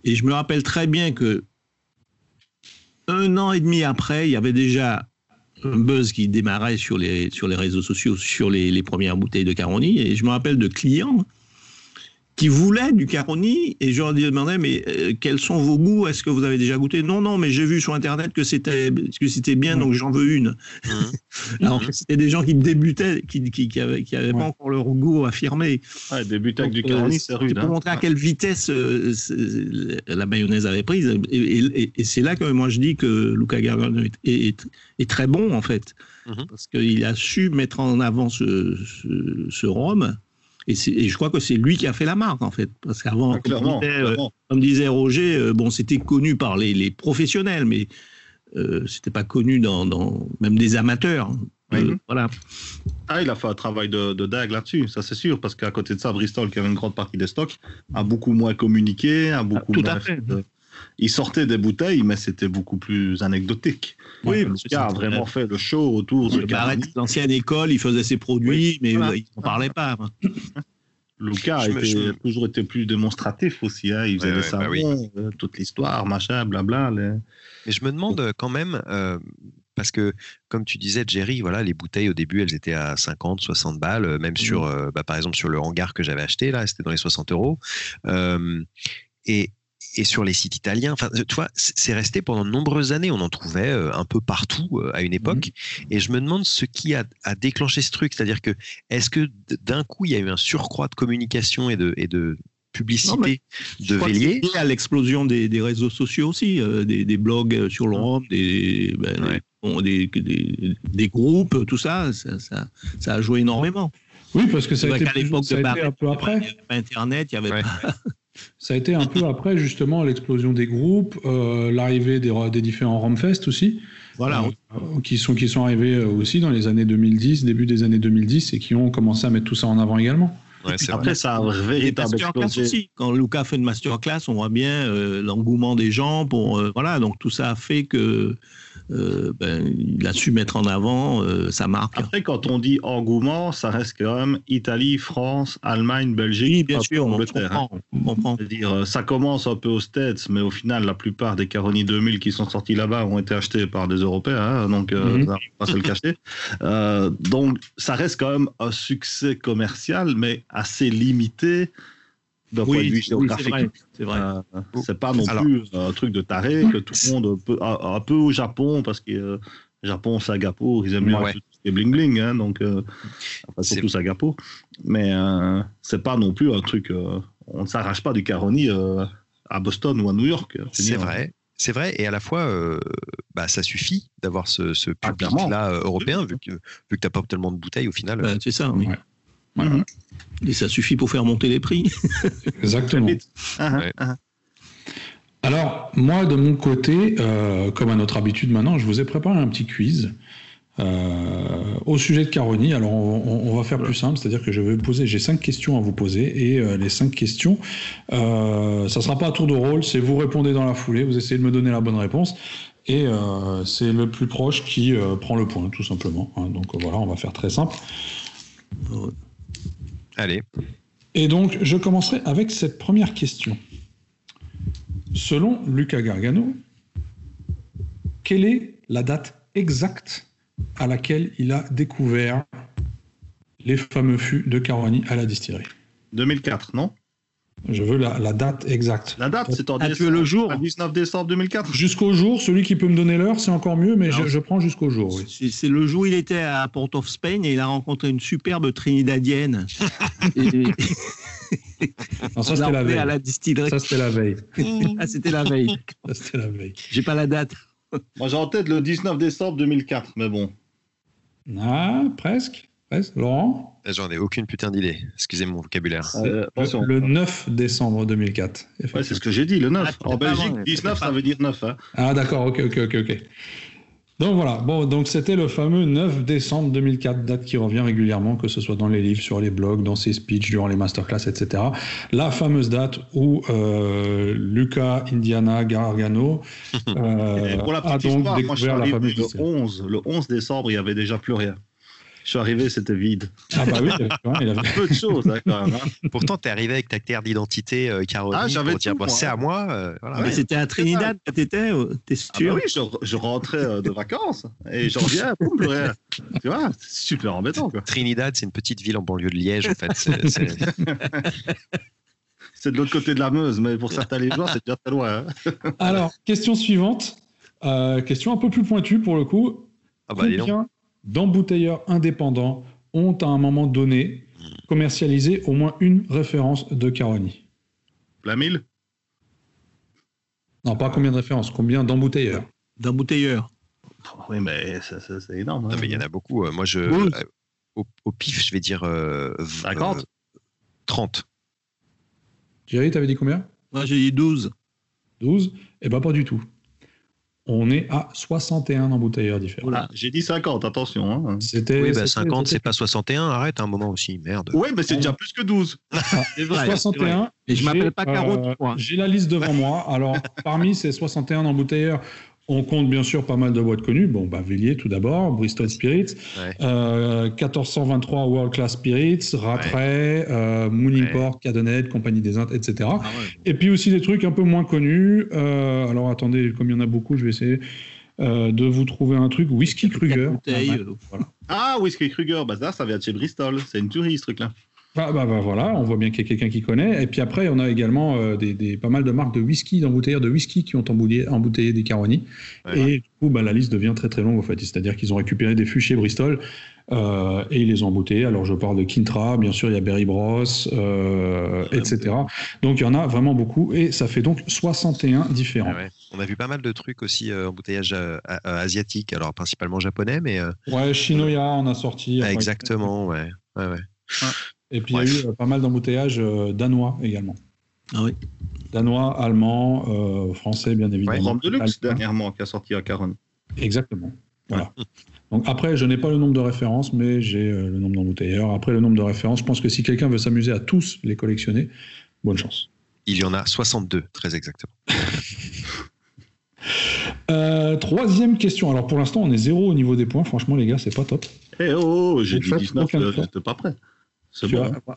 [SPEAKER 5] Et je me rappelle très bien que un an et demi après, il y avait déjà un buzz qui démarrait sur les, sur les réseaux sociaux sur les, les premières bouteilles de Caroni. Et je me rappelle de clients qui voulaient du Caroni et je leur demandais mais euh, quels sont vos goûts? Est-ce que vous avez déjà goûté? Non, non, mais j'ai vu sur internet que c'était que c'était bien, donc j'en veux une. Mmh. Alors mmh. c'était des gens qui débutaient, qui qui, qui avaient, qui avaient pas encore leur goût affirmé.
[SPEAKER 3] Ouais, débuter avec du euh, Caroni, c'est rude.
[SPEAKER 5] Pour hein. montrer à quelle vitesse euh, la mayonnaise avait prise. Et, et, c'est là que moi je dis que Luca Gargano est, est, très bon en fait, mmh. parce qu'il a su mettre en avant ce, ce, ce rhum et, je crois que c'est lui qui a fait la marque, en fait. Parce qu'avant, comme, euh, comme, disait Roger, euh, bon, c'était connu par les, les professionnels, mais euh, c'était pas connu dans, dans, même des amateurs. Euh, voilà.
[SPEAKER 3] Ah, il a fait un travail de, de dingue là-dessus, ça c'est sûr, parce qu'à côté de ça, Bristol, qui avait une grande partie des stocks, a beaucoup moins communiqué, a beaucoup
[SPEAKER 5] Tout
[SPEAKER 3] moins
[SPEAKER 5] à fait
[SPEAKER 3] il sortait des bouteilles, mais c'était beaucoup plus anecdotique.
[SPEAKER 5] Oui,
[SPEAKER 3] il a vraiment fait le show autour de
[SPEAKER 5] L'ancienne école, il faisait ses produits, mais il n'en parlait pas.
[SPEAKER 3] Lucas a toujours été plus démonstratif aussi. Hein. Il faisait des bah euh, toute l'histoire, machin, blabla.
[SPEAKER 4] Mais je me demande quand même, euh, parce que, comme tu disais, Jerry, voilà, les bouteilles au début, elles étaient à 50, 60 balles, même sur, mmh. bah, par exemple, sur le hangar que j'avais acheté, là, c'était dans les 60 euros. et, et sur les sites italiens. Enfin, tu vois, c'est resté pendant de nombreuses années. On en trouvait euh, un peu partout euh, à une époque. Mhm. Et je me demande ce qui a, déclenché ce truc. C'est-à-dire que, est-ce que d'un coup, il y a eu un surcroît de communication et de, et de publicité de Vélier?
[SPEAKER 5] à l'explosion des, réseaux sociaux aussi, euh, des, blogs sur le rhum, des, ben, des, des, groupes, tout ça ça, ça, a joué énormément.
[SPEAKER 2] Oui, parce que ça a été, l'époque de un peu après. Il
[SPEAKER 5] n'y avait pas Internet, il n'y avait pas.
[SPEAKER 2] Ça a été un peu après justement l'explosion des groupes, euh, l'arrivée des, des, différents Romfest aussi.
[SPEAKER 5] Voilà.
[SPEAKER 2] Euh, qui, sont, qui sont arrivés euh, aussi dans les années 2010, début des années 2010, et qui ont commencé à mettre tout ça en avant également.
[SPEAKER 5] Après, ça a véritablement explosé. Quand Lucas fait une masterclass, on voit bien l'engouement des gens. Pour, voilà, donc tout ça a fait que euh, ben, il a su mettre en avant euh, sa marque.
[SPEAKER 3] Après, quand on dit engouement, ça reste quand même Italie, France, Allemagne, Belgique.
[SPEAKER 5] bien sûr, on,
[SPEAKER 3] comprend, dire, euh, ça commence un peu aux States, mais au final, la plupart des Caroni 2000 qui sont sortis là-bas ont été achetés par des Européens, hein, donc mhm. ça pas se le cacher. donc, ça reste quand même un succès commercial, mais assez limité d'un point de vue géographique.
[SPEAKER 5] C'est vrai. Euh,
[SPEAKER 3] c'est pas non plus un truc de taré que tout le monde peut, un, peu au Japon parce que euh, Japon, Sagapo, ils aiment bien les bling bling, hein, donc euh, enfin, surtout Sagapo. Mais euh, c'est pas non plus un truc. on ne s'arrache pas du Caroni à Boston ou à New York.
[SPEAKER 4] C'est vrai. C'est vrai, et à la fois, bah, ça suffit d'avoir ce, ce ah, public-là européen, vu que, vu que tu n'as pas tellement de bouteilles au final.
[SPEAKER 5] Bah, c'est ça, oui. Mhm. Et ça suffit pour faire monter les prix.
[SPEAKER 2] Exactement. Ah, ah, ah. Alors, moi, de mon côté, euh, comme à notre habitude maintenant, je vous ai préparé un petit quiz euh, au sujet de Caroni. Alors, on, va faire plus simple, c'est-à-dire que je vais vous poser, j'ai cinq questions à vous poser, et euh, les cinq questions, ça ne sera pas à tour de rôle, c'est vous répondez dans la foulée, vous essayez de me donner la bonne réponse, et c'est le plus proche qui prend le point, tout simplement. Hein. donc voilà, on va faire très simple.
[SPEAKER 4] Allez.
[SPEAKER 2] Et donc, je commencerai avec cette première question. Selon Luca Gargano, quelle est la date exacte à laquelle il a découvert les fameux fûts de Caroni à la distillerie?
[SPEAKER 3] 2004, non?
[SPEAKER 2] Je veux la, date exacte.
[SPEAKER 3] La date, c'est en ah, le jour 19 décembre 2004
[SPEAKER 2] Jusqu'au jour, celui qui peut me donner l'heure, c'est encore mieux, mais je, prends jusqu'au jour.
[SPEAKER 5] C'est le jour où il était à Port of Spain et il a rencontré une superbe Trinidadienne.
[SPEAKER 2] ça, c'était la veille.
[SPEAKER 5] À la distillerie.
[SPEAKER 2] Ça, c'était la veille.
[SPEAKER 5] ah, c'était la veille.
[SPEAKER 2] Ça, c'était la veille.
[SPEAKER 5] J'ai pas la date.
[SPEAKER 3] Moi, j'ai en tête le 19 décembre 2004, mais bon.
[SPEAKER 2] Ah, presque. Laurent
[SPEAKER 4] eh, J'en ai aucune putain d'idée. Excusez mon vocabulaire.
[SPEAKER 2] Euh, le, 9 décembre 2004.
[SPEAKER 3] Ouais, c'est ce que j'ai dit, le 9. Ah, en Belgique, 19, ça veut dire 9. Hein.
[SPEAKER 2] Ah, d'accord, ok, ok, ok, ok. Donc voilà, bon, donc c'était le fameux 9 décembre 2004, date qui revient régulièrement, que ce soit dans les livres, sur les blogs, dans ses speeches, durant les masterclass, etc. La fameuse date où euh, Luca Indiana Gargano
[SPEAKER 3] euh, a donc découvert la fameuse le 11, le 11 décembre, il n'y avait déjà plus rien. Je suis arrivé, c'était vide.
[SPEAKER 2] Ah bah oui,
[SPEAKER 3] il avait peu de choses hein, quand même.
[SPEAKER 4] Hein. Pourtant, tu es arrivé avec ta carte d'identité, euh, Caroline, ah, pour dire bah, c'est à moi. Euh,
[SPEAKER 5] voilà. Mais c'était à Trinidad que tu étais, t'es sûr
[SPEAKER 3] ah bah Oui, je, rentrais euh, de vacances et je reviens, boum, plus rien. Tu vois, c'est super embêtant. Quoi.
[SPEAKER 4] Trinidad, c'est une petite ville en banlieue de Liège, en fait.
[SPEAKER 3] C'est de l'autre côté de la Meuse, mais pour certains joueurs, c'est déjà très loin. Hein.
[SPEAKER 2] Alors, question suivante. question un peu plus pointue pour le coup. Ah bah, Combien d'embouteilleurs indépendants ont à un moment donné commercialisé au moins une référence de Caroni.
[SPEAKER 3] La mille
[SPEAKER 2] Non, pas combien de références, combien d'embouteilleurs?
[SPEAKER 5] D'embouteilleurs.
[SPEAKER 3] Oui, mais c'est énorme.
[SPEAKER 4] Hein. mais il y en a beaucoup. Euh, moi, je, euh, au, pif, je vais dire 50 30.
[SPEAKER 2] Jerry, t'avais dit combien?
[SPEAKER 5] Moi, j'ai dit 12.
[SPEAKER 2] 12 Eh bien, pas du tout on est à 61 embouteilleurs différents.
[SPEAKER 3] Voilà, j'ai dit 50, attention. Hein.
[SPEAKER 4] C'était, oui, 50, bah, c'est pas 61, arrête un moment aussi, merde.
[SPEAKER 3] Oui, mais c'est déjà plus que 12.
[SPEAKER 2] Ah, 61.
[SPEAKER 5] Et je m'appelle pas Carotte.
[SPEAKER 2] Euh, j'ai la liste devant moi. Alors, parmi ces 61 embouteilleurs, on compte bien sûr pas mal de boîtes connues. Bon, bah, Villiers tout d'abord, Bristol Spirits, 1423 euh, World Class Spirits, Rattray, euh, Mooningport, Cadenet, Compagnie des Indes, etc. Ah Et puis aussi des trucs un peu moins connus. Euh, alors attendez, comme il y en a beaucoup, je vais essayer. de vous trouver un truc whisky Kruger.
[SPEAKER 3] Ah, whisky Kruger, bah ça, ça vient de chez Bristol. C'est une tuerie, ce truc-là.
[SPEAKER 2] Bah, bah, bah, voilà, on voit bien qu'il y a quelqu'un qui connaît. Et puis après, on a également euh, des, pas mal de marques de whisky, d'embouteilleurs de whisky qui ont embouteillé, embouteillé des Caroni. Et du coup, bah, la liste devient très très longue en fait. C'est-à-dire qu'ils ont récupéré des fûts chez Bristol euh, et ils les ont embouteillés. Alors je parle de Kintra, bien sûr, il y a Berry Bros, euh, etc. Donc il y en a vraiment beaucoup et ça fait donc 61 différents.
[SPEAKER 4] On a vu pas mal de trucs aussi embouteillage asiatique, alors principalement japonais, mais.
[SPEAKER 2] Ouais, Shinoya, on a sorti.
[SPEAKER 4] exactement, ouais. ouais, ouais.
[SPEAKER 2] Et puis il y a eu euh, pas mal d'embouteillages euh, danois également.
[SPEAKER 5] Ah oui.
[SPEAKER 2] Danois, allemands, euh, français, bien évidemment.
[SPEAKER 3] Ouais, de luxe dernièrement qui a sorti à Caronne.
[SPEAKER 2] Exactement. Voilà. Donc après, je n'ai pas le nombre de références, mais j'ai le nombre d'embouteilleurs. Après, le nombre de références, je pense que si quelqu'un veut s'amuser à tous les collectionner, bonne chance.
[SPEAKER 4] Il y en a 62, très exactement.
[SPEAKER 2] troisième question. Alors pour l'instant, on est zéro au niveau des points. Franchement, les gars, c'est pas top.
[SPEAKER 3] Eh oh, j'ai dit 19, j'étais pas prêt.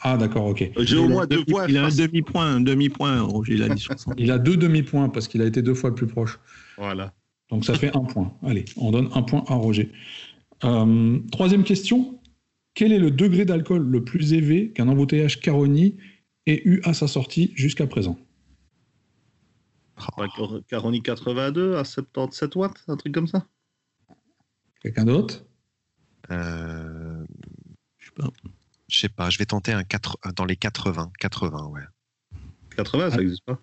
[SPEAKER 2] Ah, d'accord, ok.
[SPEAKER 3] J'ai au moins deux
[SPEAKER 5] points. Il a un demi-point, un demi-point, Roger, il a dit
[SPEAKER 2] Il a deux demi-points parce qu'il a été deux fois le plus proche.
[SPEAKER 3] Voilà.
[SPEAKER 2] Donc ça fait un point. Allez, on donne un point à Roger. Euh, troisième question. Quel est le degré d'alcool le plus élevé qu'un embouteillage Caroni ait eu à sa sortie jusqu'à présent?
[SPEAKER 3] Caroni 82 à 77 watts, un truc comme ça?
[SPEAKER 2] Quelqu'un d'autre?
[SPEAKER 4] Euh... Je sais pas. Je sais pas, je vais tenter un 4, dans les 80. 80, ouais.
[SPEAKER 3] 80, ça n'existe pas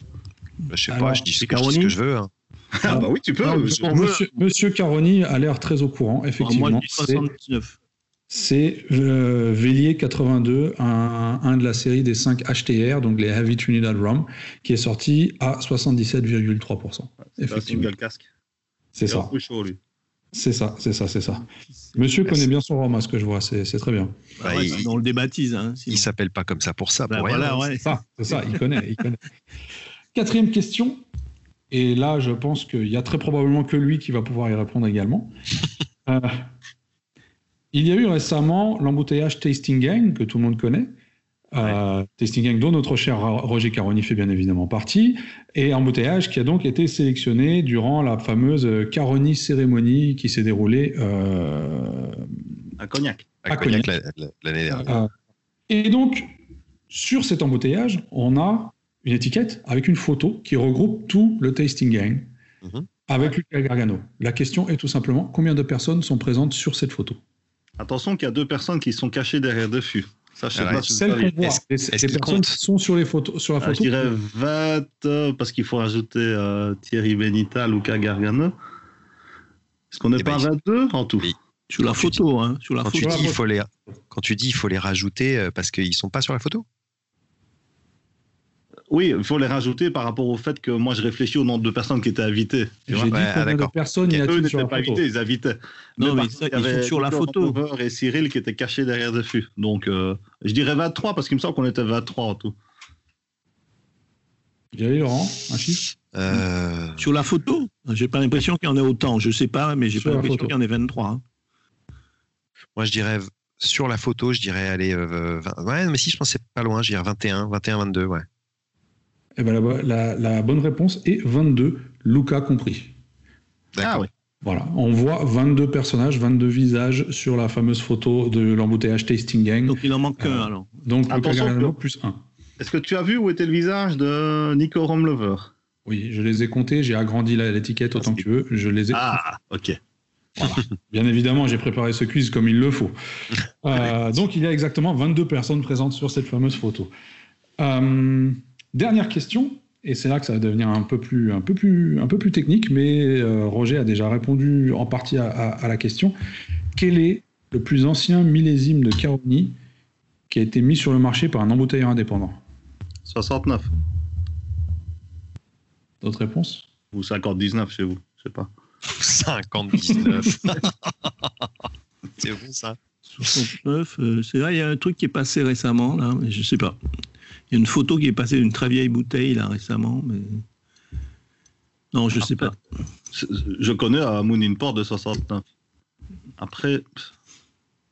[SPEAKER 4] bah, Je sais pas, je dis, ce que, je veux. Hein.
[SPEAKER 3] ah bah oui, tu peux.
[SPEAKER 2] monsieur, monsieur, Caroni a l'air très au courant, effectivement. moi,
[SPEAKER 5] 79.
[SPEAKER 2] C'est euh, Vélier 82, un, un, de la série des 5 HTR, donc les Heavy Trinidad Rum, qui est sorti à 77,3%.
[SPEAKER 3] C'est un single casque.
[SPEAKER 2] C'est ça.
[SPEAKER 3] Chaud, lui.
[SPEAKER 2] C'est ça, c'est ça, c'est ça. Monsieur connaît bien son roman, ce que je vois, c'est très bien.
[SPEAKER 5] Bah on le débaptise. Hein,
[SPEAKER 4] il s'appelle pas comme ça pour ça.
[SPEAKER 5] Bah voilà,
[SPEAKER 2] C'est ça, ça, il connaît, il connaît. Quatrième question, et là, je pense qu'il y a très probablement que lui qui va pouvoir y répondre également. Euh, il y a eu récemment l'embouteillage Tasting Gang, que tout le monde connaît, euh, Tasting Gang, dont notre cher Roger Caroni fait bien évidemment partie, et embouteillage qui a donc été sélectionné durant la fameuse Caroni cérémonie qui s'est déroulée euh,
[SPEAKER 3] à Cognac.
[SPEAKER 4] À, Cognac, l'année dernière. Euh,
[SPEAKER 2] et donc, sur cet embouteillage, on a une étiquette avec une photo qui regroupe tout le Tasting Gang mhm. avec Lucas Gargano. La question est tout simplement combien de personnes sont présentes sur cette photo?
[SPEAKER 3] Attention qu'il y a deux personnes qui sont cachées derrière deux fûts.
[SPEAKER 2] Ça, je sais pas. Celles qu'on voit, les, personnes qui sont sur, les photos, sur la ah, photo.
[SPEAKER 3] je dirais 20, euh, parce qu'il faut ajouter euh, Thierry Benita, Luca Gargano. Est-ce qu'on n'est eh pas ben, 22 en tout?
[SPEAKER 5] Sur la photo, hein, sur la
[SPEAKER 4] quand,
[SPEAKER 5] photo.
[SPEAKER 4] Tu dis, il faut les, quand tu dis il faut les rajouter euh, parce qu'ils ne sont pas sur la photo
[SPEAKER 3] oui, il faut les rajouter par rapport au fait que moi je réfléchis au nombre de personnes qui étaient invitées.
[SPEAKER 2] J'ai dit combien de personnes il y a
[SPEAKER 3] Eux n'étaient pas invités, ils invitaient.
[SPEAKER 5] Non, mais, il y avait sur la photo.
[SPEAKER 3] et Cyril qui étaient cachés derrière dessus. Donc euh, je dirais 23 parce qu'il me semble qu'on était 23 en tout.
[SPEAKER 2] J'ai Laurent, un chiffre
[SPEAKER 5] euh... Sur la photo J'ai pas l'impression qu'il y en ait autant. Je sais pas, mais j'ai pas l'impression qu'il y en ait 23. Hein.
[SPEAKER 4] Moi je dirais sur la photo, je dirais allez, euh, 20... ouais, mais si je pensais pas loin, je dirais 21, 21, 22, ouais.
[SPEAKER 2] Eh ben, la, bonne réponse est 22, Luca compris.
[SPEAKER 3] Ah oui.
[SPEAKER 2] Voilà, on voit 22 personnages, 22 visages sur la fameuse photo de l'embouteillage Tasting Gang.
[SPEAKER 5] Donc il en manque qu'un euh, alors.
[SPEAKER 2] Donc Luca plus 1.
[SPEAKER 3] Est-ce que tu as vu où était le visage de Nico Romlover
[SPEAKER 2] Oui, je les ai comptés, j'ai agrandi l'étiquette autant que tu veux, je les ai
[SPEAKER 3] Ah, ok.
[SPEAKER 2] Bien évidemment, j'ai préparé ce quiz comme il le faut. Euh, donc il y a exactement 22 personnes présentes sur cette fameuse photo. Euh, Dernière question, et c'est là que ça va devenir un peu plus, un peu plus, un peu plus technique, mais euh, Roger a déjà répondu en partie à, la question. Quel est le plus ancien millésime de Caroni qui a été mis sur le marché par un embouteilleur indépendant?
[SPEAKER 3] 69.
[SPEAKER 2] D'autres réponses?
[SPEAKER 3] Ou 59 chez vous, je sais pas.
[SPEAKER 4] 59. c'est vous ça?
[SPEAKER 5] 69, euh, c'est là, il y a un truc qui est passé récemment, là, mais je sais pas. Il y a une photo qui est passée d'une très vieille bouteille là récemment, mais non, je ne sais pas.
[SPEAKER 3] Je connais à Moon Port de 69. Après,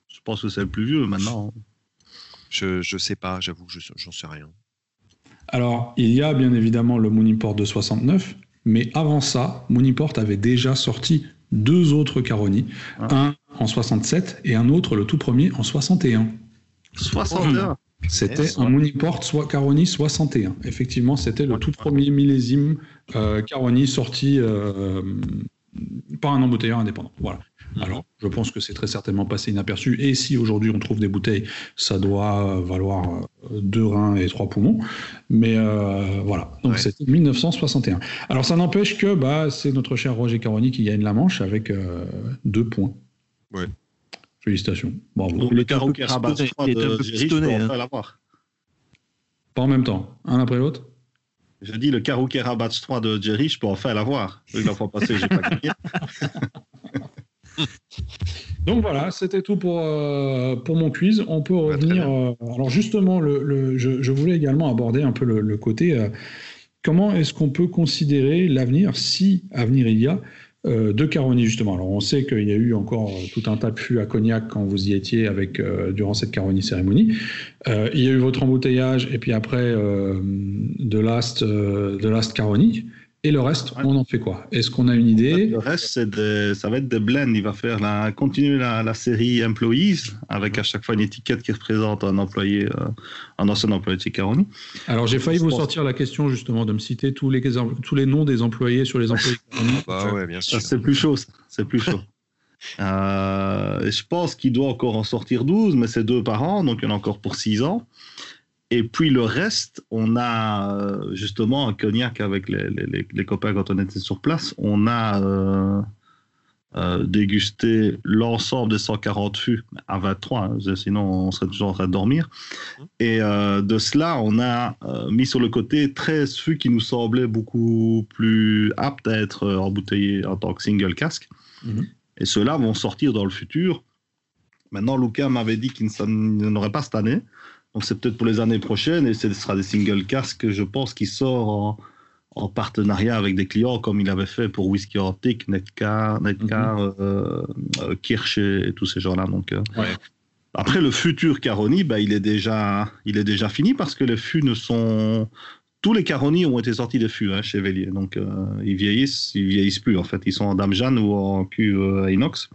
[SPEAKER 3] je pense que c'est le plus vieux maintenant.
[SPEAKER 4] Je ne sais pas, j'avoue, j'en sais rien.
[SPEAKER 2] Alors, il y a bien évidemment le Moon Port de 69, mais avant ça, Moon Port avait déjà sorti deux autres Caroni, ah. un en 67 et un autre, le tout premier, en 61.
[SPEAKER 3] 61
[SPEAKER 2] C'était un Moniport soit Caroni 61. Effectivement, c'était le tout premier millésime euh, Caroni sorti euh, par un embouteilleur indépendant. Voilà. Mhm. Alors, je pense que c'est très certainement passé inaperçu. Et si aujourd'hui on trouve des bouteilles, ça doit valoir euh, deux reins et trois poumons. Mais euh, voilà, donc c'était 1961. Alors, ça n'empêche que bah, c'est notre cher Roger Caroni qui gagne la manche avec euh, deux points.
[SPEAKER 3] Ouais.
[SPEAKER 2] Félicitations. Bravo.
[SPEAKER 3] Donc, le carreau qui rabat est un peu pistonné. Hein.
[SPEAKER 2] Pas en même temps, un après l'autre
[SPEAKER 3] je dis le Karoukera Batch 3 de Jerry, je peux enfin l'avoir. La fois passée, j'ai pas gagné.
[SPEAKER 2] Donc voilà, c'était tout pour, euh, pour mon quiz. On peut revenir. Euh, alors justement, le, je, voulais également aborder un peu le, côté. Euh, comment est-ce qu'on peut considérer l'avenir, si avenir il y a, de Caroni justement Alors on sait qu'il y a eu encore tout un tas de fûts à cognac quand vous y étiez avec durant cette Caroni cérémonie. il y a eu votre embouteillage et puis après de Last de Last Caroni. Et le reste, on en fait quoi? Est-ce qu'on a une idée?
[SPEAKER 3] Le reste, ça va être des blends. Il va faire la, continuer la, série Employees avec à chaque fois une étiquette qui représente un employé, euh, un ancien employé de chez Caroni.
[SPEAKER 2] Alors j'ai failli vous sortir la question justement de me citer tous les, tous les noms des employés sur les employés.
[SPEAKER 4] bah ouais, bien sûr.
[SPEAKER 3] C'est plus chaud, c'est plus chaud. Euh, je pense qu'il doit encore en sortir 12, mais c'est deux par an, donc il y en a encore pour 6 ans. Et puis le reste, on a euh, justement un cognac avec les, copains quand on était sur place. On a euh, euh, dégusté l'ensemble des 140 fûts à 23, hein, sinon on serait toujours en train de dormir. Et de cela, on a mis sur le côté 13 fûts qui nous semblaient beaucoup plus aptes à être embouteillés en tant que single casque. Mhm. Et ceux-là vont sortir dans le futur. Maintenant, Lucas m'avait dit qu'il n'en aurait pas cette année. Donc c'est peut-être pour les années prochaines et ce sera des single casques, je pense, qui sort en, partenariat avec des clients comme il avait fait pour Whisky Arctic, Netcar, Netcar mhm. euh, euh, Kirsch et, tous ces gens-là. Donc, euh, Après, le futur Caroni, bah, il, est déjà, il est déjà fini parce que les fûts ne sont. Tous les Caroni ont été sortis des fûts hein, chez Vélier. Donc, ils vieillissent, ils vieillissent plus en fait. Ils sont en Dame Jeanne ou en cuve inox.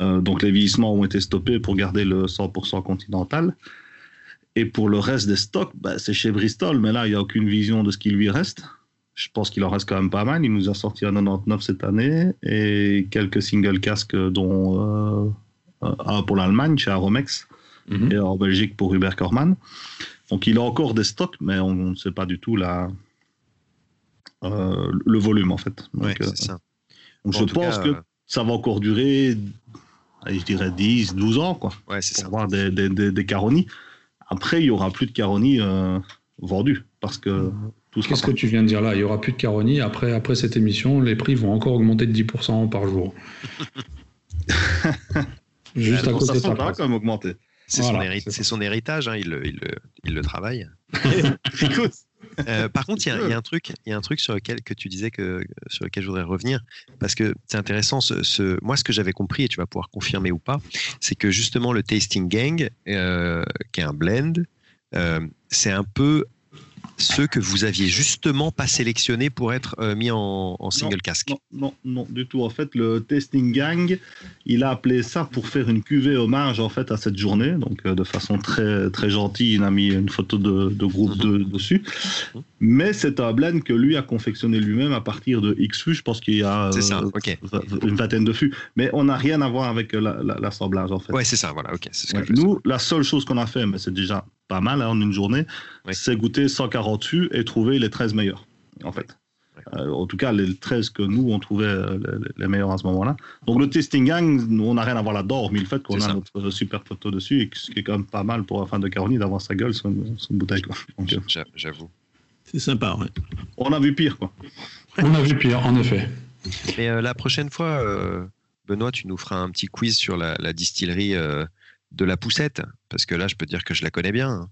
[SPEAKER 3] Mhm. donc, les vieillissements ont été stoppés pour garder le 100% continental. Et pour le reste des stocks, bah, c'est chez Bristol, mais là, il n'y a aucune vision de ce qui lui reste. Je pense qu'il en reste quand même pas mal. Il nous a sorti un 99 cette année et quelques single casques, dont euh, un pour l'Allemagne chez Aromex mhm. et en Belgique pour Hubert Korman. Donc il a encore des stocks, mais on ne sait pas du tout la, euh, le volume en fait.
[SPEAKER 4] Donc, euh, ça.
[SPEAKER 3] je pense que ça va encore durer, je dirais 10, 12 ans, quoi.
[SPEAKER 4] Ouais, c'est
[SPEAKER 3] ça. Avoir des, des, des, des caronies. Après, il n'y aura plus de Caroni euh, vendus parce que
[SPEAKER 2] tout Qu'est-ce que tu viens de dire là? Il n'y aura plus de Caroni. Après, après cette émission, les prix vont encore augmenter de 10% par jour.
[SPEAKER 3] Juste à cause de ça. quand même augmenter.
[SPEAKER 4] C'est son, héritage, hein, il, il, il, le travaille. Écoute, euh, par contre, il y, a un truc, il y a un truc sur lequel que tu disais que sur lequel je voudrais revenir parce que c'est intéressant. Ce, moi, ce que j'avais compris et tu vas pouvoir confirmer ou pas, c'est que justement le tasting gang, euh, qui est un blend, euh, c'est un peu ceux que vous aviez justement pas sélectionnés pour être euh, mis en, single casque.
[SPEAKER 3] Non, non, non, du tout. En fait, le Testing Gang, il a appelé ça pour faire une cuvée hommage en fait à cette journée. Donc, euh, de façon très très gentille, il a mis une photo de, groupe de, mhm. dessus. Mhm. Mais c'est un blend que lui a confectionné lui-même à partir de X fûts. Je pense qu'il y a
[SPEAKER 4] euh,
[SPEAKER 3] une vingtaine de fûts. Mais on n'a rien à voir avec l'assemblage en fait.
[SPEAKER 4] Ouais, c'est ça. Voilà. Ok.
[SPEAKER 3] nous, la seule chose qu'on a fait, mais c'est déjà pas mal hein, en une journée, c'est goûter 140 fûts et trouver les 13 meilleurs, en fait. Euh, en tout cas, les 13 que nous, on trouvait euh, les, meilleurs à ce moment-là. Donc, le testing gang, on n'a rien à voir là-dedans, mais le fait qu'on a notre super photo dessus, et ce qui est quand même pas mal pour la fin de Caroni d'avoir sa gueule sur une, bouteille.
[SPEAKER 4] Euh, j'avoue.
[SPEAKER 5] C'est sympa, ouais.
[SPEAKER 3] On a vu pire, quoi.
[SPEAKER 2] On a vu pire, en effet.
[SPEAKER 4] Mais la prochaine fois, Benoît, tu nous feras un petit quiz sur la, distillerie de la poussette Parce que là, je peux dire que je la connais bien.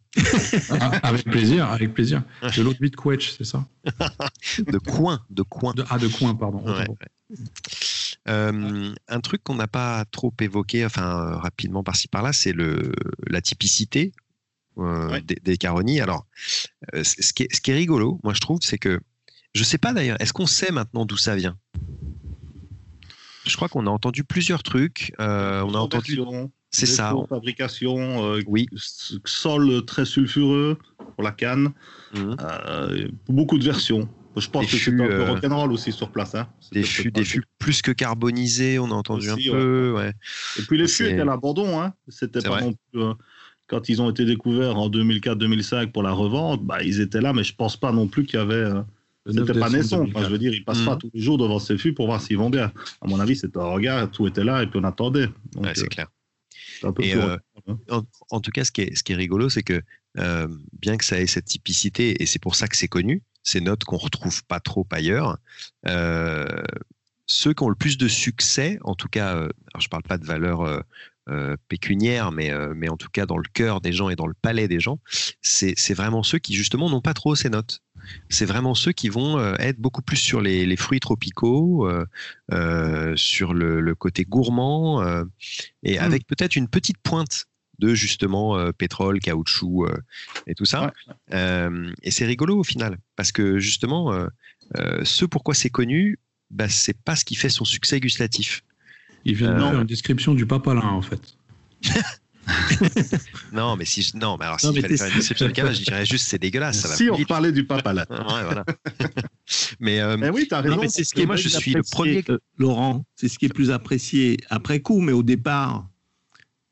[SPEAKER 2] Ah, avec plaisir, avec plaisir. De l'autre de Quetch, c'est ça?
[SPEAKER 4] De coin, de coin.
[SPEAKER 2] ah, de coin, pardon.
[SPEAKER 4] Euh, un truc qu'on n'a pas trop évoqué, enfin euh, rapidement par-ci par-là, c'est le la typicité euh, des, des, caronies. Alors, ce qui, est, ce, qui est, rigolo, moi je trouve, c'est que je sais pas d'ailleurs. Est-ce qu'on sait maintenant d'où ça vient? Je crois qu'on a entendu plusieurs trucs. on a entendu. C'est ça.
[SPEAKER 3] Fabrication, oui. sol très sulfureux pour la canne. Mmh. beaucoup de versions. Je pense que c'est un peu euh, rock'n'roll aussi sur place. Hein.
[SPEAKER 4] Des fûts, des fûts plus que carbonisés, on a entendu un peu. Ouais.
[SPEAKER 3] Et puis les fûts étaient à l'abandon. Hein. C'était pas non plus, euh, quand ils ont été découverts en 2004-2005 pour la revente, bah, ils étaient là, mais je pense pas non plus qu'il y avait. Euh, c'était pas naissant. je veux dire, ils passent pas mmh. tous les jours devant ces fûts pour voir s'ils vont bien. À mon avis, c'était un regard, tout était là et puis on attendait.
[SPEAKER 4] Ouais, c'est clair. Un peu hein. en, tout cas, ce qui est, ce qui est rigolo, c'est que bien que ça ait cette typicité, et c'est pour ça que c'est connu, ces notes qu'on retrouve pas trop ailleurs. Euh, ceux qui ont le plus de succès, en tout cas, euh, alors je parle pas de valeur euh, pécuniaire, mais, mais en tout cas dans le cœur des gens et dans le palais des gens, c'est vraiment ceux qui justement n'ont pas trop ces notes. C'est vraiment ceux qui vont être beaucoup plus sur les, fruits tropicaux, sur le, côté gourmand, et mmh. avec peut-être une petite pointe de justement euh, pétrole, caoutchouc euh, et tout ça. Euh, et c'est rigolo au final, parce que justement, ce pourquoi c'est connu, bah, c'est pas ce qui fait son succès gustatif.
[SPEAKER 2] Il vient de faire une description du papalin en fait.
[SPEAKER 4] non, mais si je... non, mais alors s'il fallait faire une du cabane, je dirais juste c'est dégueulasse. Ça va
[SPEAKER 3] si on parlait du papalin.
[SPEAKER 4] ouais, voilà. mais,
[SPEAKER 3] mais oui, as raison.
[SPEAKER 5] c'est ce qui est moi, je suis le premier. Laurent, c'est ce qui est plus apprécié après coup, mais au départ,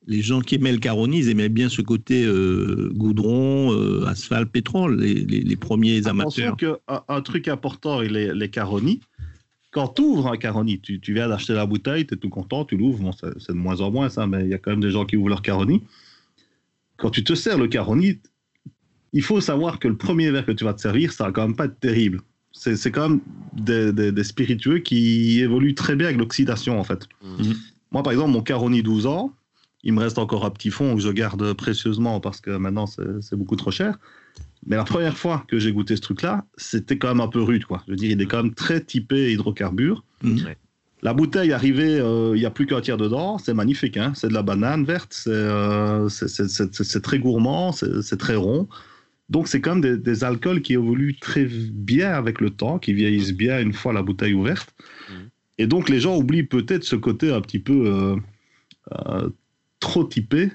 [SPEAKER 5] les gens qui aimaient le Caroni, ils aimaient bien ce côté euh, goudron, euh, asphalte, pétrole, les, premiers amateurs.
[SPEAKER 3] Que, un, un, truc important, les, les Caroni, quand tu ouvres un Caroni, tu, viens d'acheter la bouteille, tu es tout content, tu l'ouvres, c'est de moins en moins ça, mais il y a quand même des gens qui ouvrent leur Caroni. Quand tu te sers le Caroni, il faut savoir que le premier verre que tu vas te servir, ça va quand même pas être terrible. C'est quand même des, spiritueux qui évoluent très bien avec l'oxydation, en fait. Mmh. Moi, par exemple, mon Caroni 12 ans, il me reste encore un petit fond que je garde précieusement parce que maintenant c'est beaucoup trop cher. Mais la première fois que j'ai goûté ce truc-là, c'était quand même un peu rude. Quoi. Je veux dire, il est quand même très typé hydrocarbures. Mmh. La bouteille arrivée, euh, il n'y a plus qu'un tiers dedans. C'est magnifique. Hein c'est de la banane verte. C'est euh, très gourmand. C'est très rond. Donc, c'est quand même des, alcools qui évoluent très bien avec le temps, qui vieillissent bien une fois la bouteille ouverte. Mmh. Et donc, les gens oublient peut-être ce côté un petit peu euh, trop typé.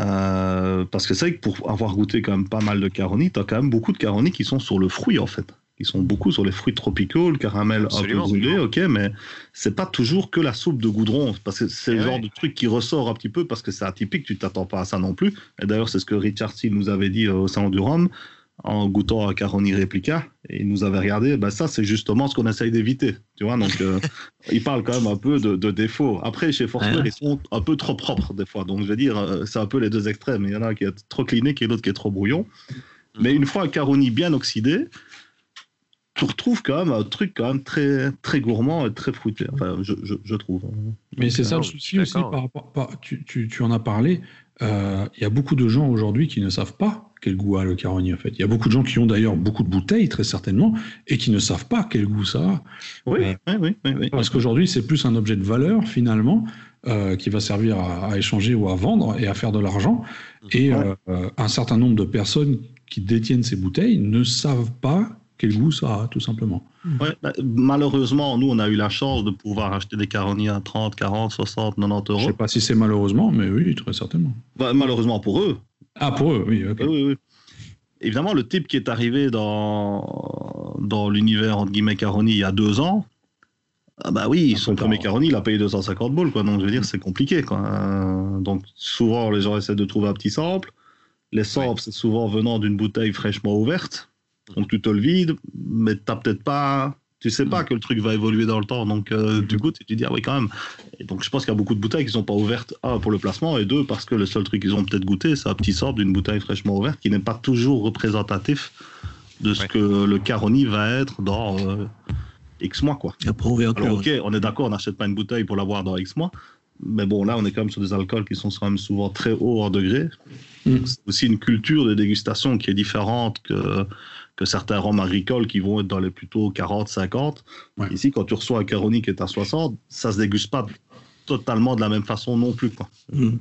[SPEAKER 3] Euh, parce que c'est vrai que pour avoir goûté quand même pas mal de Caroni, tu as quand même beaucoup de Caroni qui sont sur le fruit en fait. Qui sont beaucoup sur les fruits tropicaux, le caramel un peu brûlé, ok, mais c'est pas toujours que la soupe de goudron, parce que c'est le eh genre de truc qui ressort un petit peu parce que c'est atypique, tu t'attends pas à ça non plus. Et d'ailleurs, c'est ce que Richard C. nous avait dit au Salon du Rhum en goûtant à Caroni Replica et il nous avait regardé, ben ça c'est justement ce qu'on essaye d'éviter, tu vois. Donc euh, il parle quand même un peu de, défauts. Après chez Forster ils sont un peu trop propres des fois, donc je veux dire euh, c'est un peu les deux extrêmes. Il y en a qui est trop clinique et l'autre qui est trop brouillon. Mais une fois un Caroni bien oxydé, tu retrouves quand même un truc quand même très très gourmand et très fruité. Enfin, je, je, trouve.
[SPEAKER 2] Mais c'est ça le souci aussi par rapport. tu, tu, tu, en as parlé. Euh, il y a beaucoup de gens aujourd'hui qui ne savent pas quel goût a le Caroni en fait. Il y a beaucoup de gens qui ont d'ailleurs beaucoup de bouteilles très certainement et qui ne savent pas quel goût ça a.
[SPEAKER 3] Oui, oui, oui, oui,
[SPEAKER 2] Parce qu'aujourd'hui c'est plus un objet de valeur finalement euh, qui va servir à, échanger ou à vendre et à faire de l'argent. Et euh, un certain nombre de personnes qui détiennent ces bouteilles ne savent pas quel goût ça a, tout simplement.
[SPEAKER 3] Ouais, bah, malheureusement, nous, on a eu la chance de pouvoir acheter des Caroni à 30, 40, 60, 90 euros.
[SPEAKER 2] Je ne sais pas si c'est malheureusement, mais oui, très certainement.
[SPEAKER 3] Bah, malheureusement pour eux.
[SPEAKER 2] Ah, pour eux, oui.
[SPEAKER 3] oui, oui. Évidemment, le type qui est arrivé dans, dans l'univers, entre guillemets, Caroni il y a deux ans, ah bah oui, son premier Caroni, il a payé 250 balles, quoi. Donc, je veux dire, c'est compliqué, quoi. Donc, souvent, les gens essaient de trouver un petit sample. Les samples, c'est souvent venant d'une bouteille fraîchement ouverte. Donc, tu te le vides, mais tu n'as peut-être pas tu sais pas mm. que le truc va évoluer dans le temps. Donc, euh, du coup, tu te dis, ah oui, quand même. Et donc, je pense qu'il y a beaucoup de bouteilles qui sont pas ouvertes, un, pour le placement, et deux, parce que le seul truc qu'ils ont peut-être goûté, c'est un petit sort d'une bouteille fraîchement ouverte qui n'est pas toujours représentatif de ce que le Caroni va être dans euh, X mois, quoi. Alors, ok, on est d'accord, on n'achète pas une bouteille pour l'avoir dans X mois. Mais bon, là, on est quand même sur des alcools qui sont quand même souvent très hauts en degré. Mm. C'est aussi une culture de dégustation qui est différente que que certains rhums agricoles qui vont être dans les plutôt 40, 50. Ici, quand tu reçois un Caroni qui est à 60, ça se déguste pas totalement de la même façon non plus. Quoi. Mm.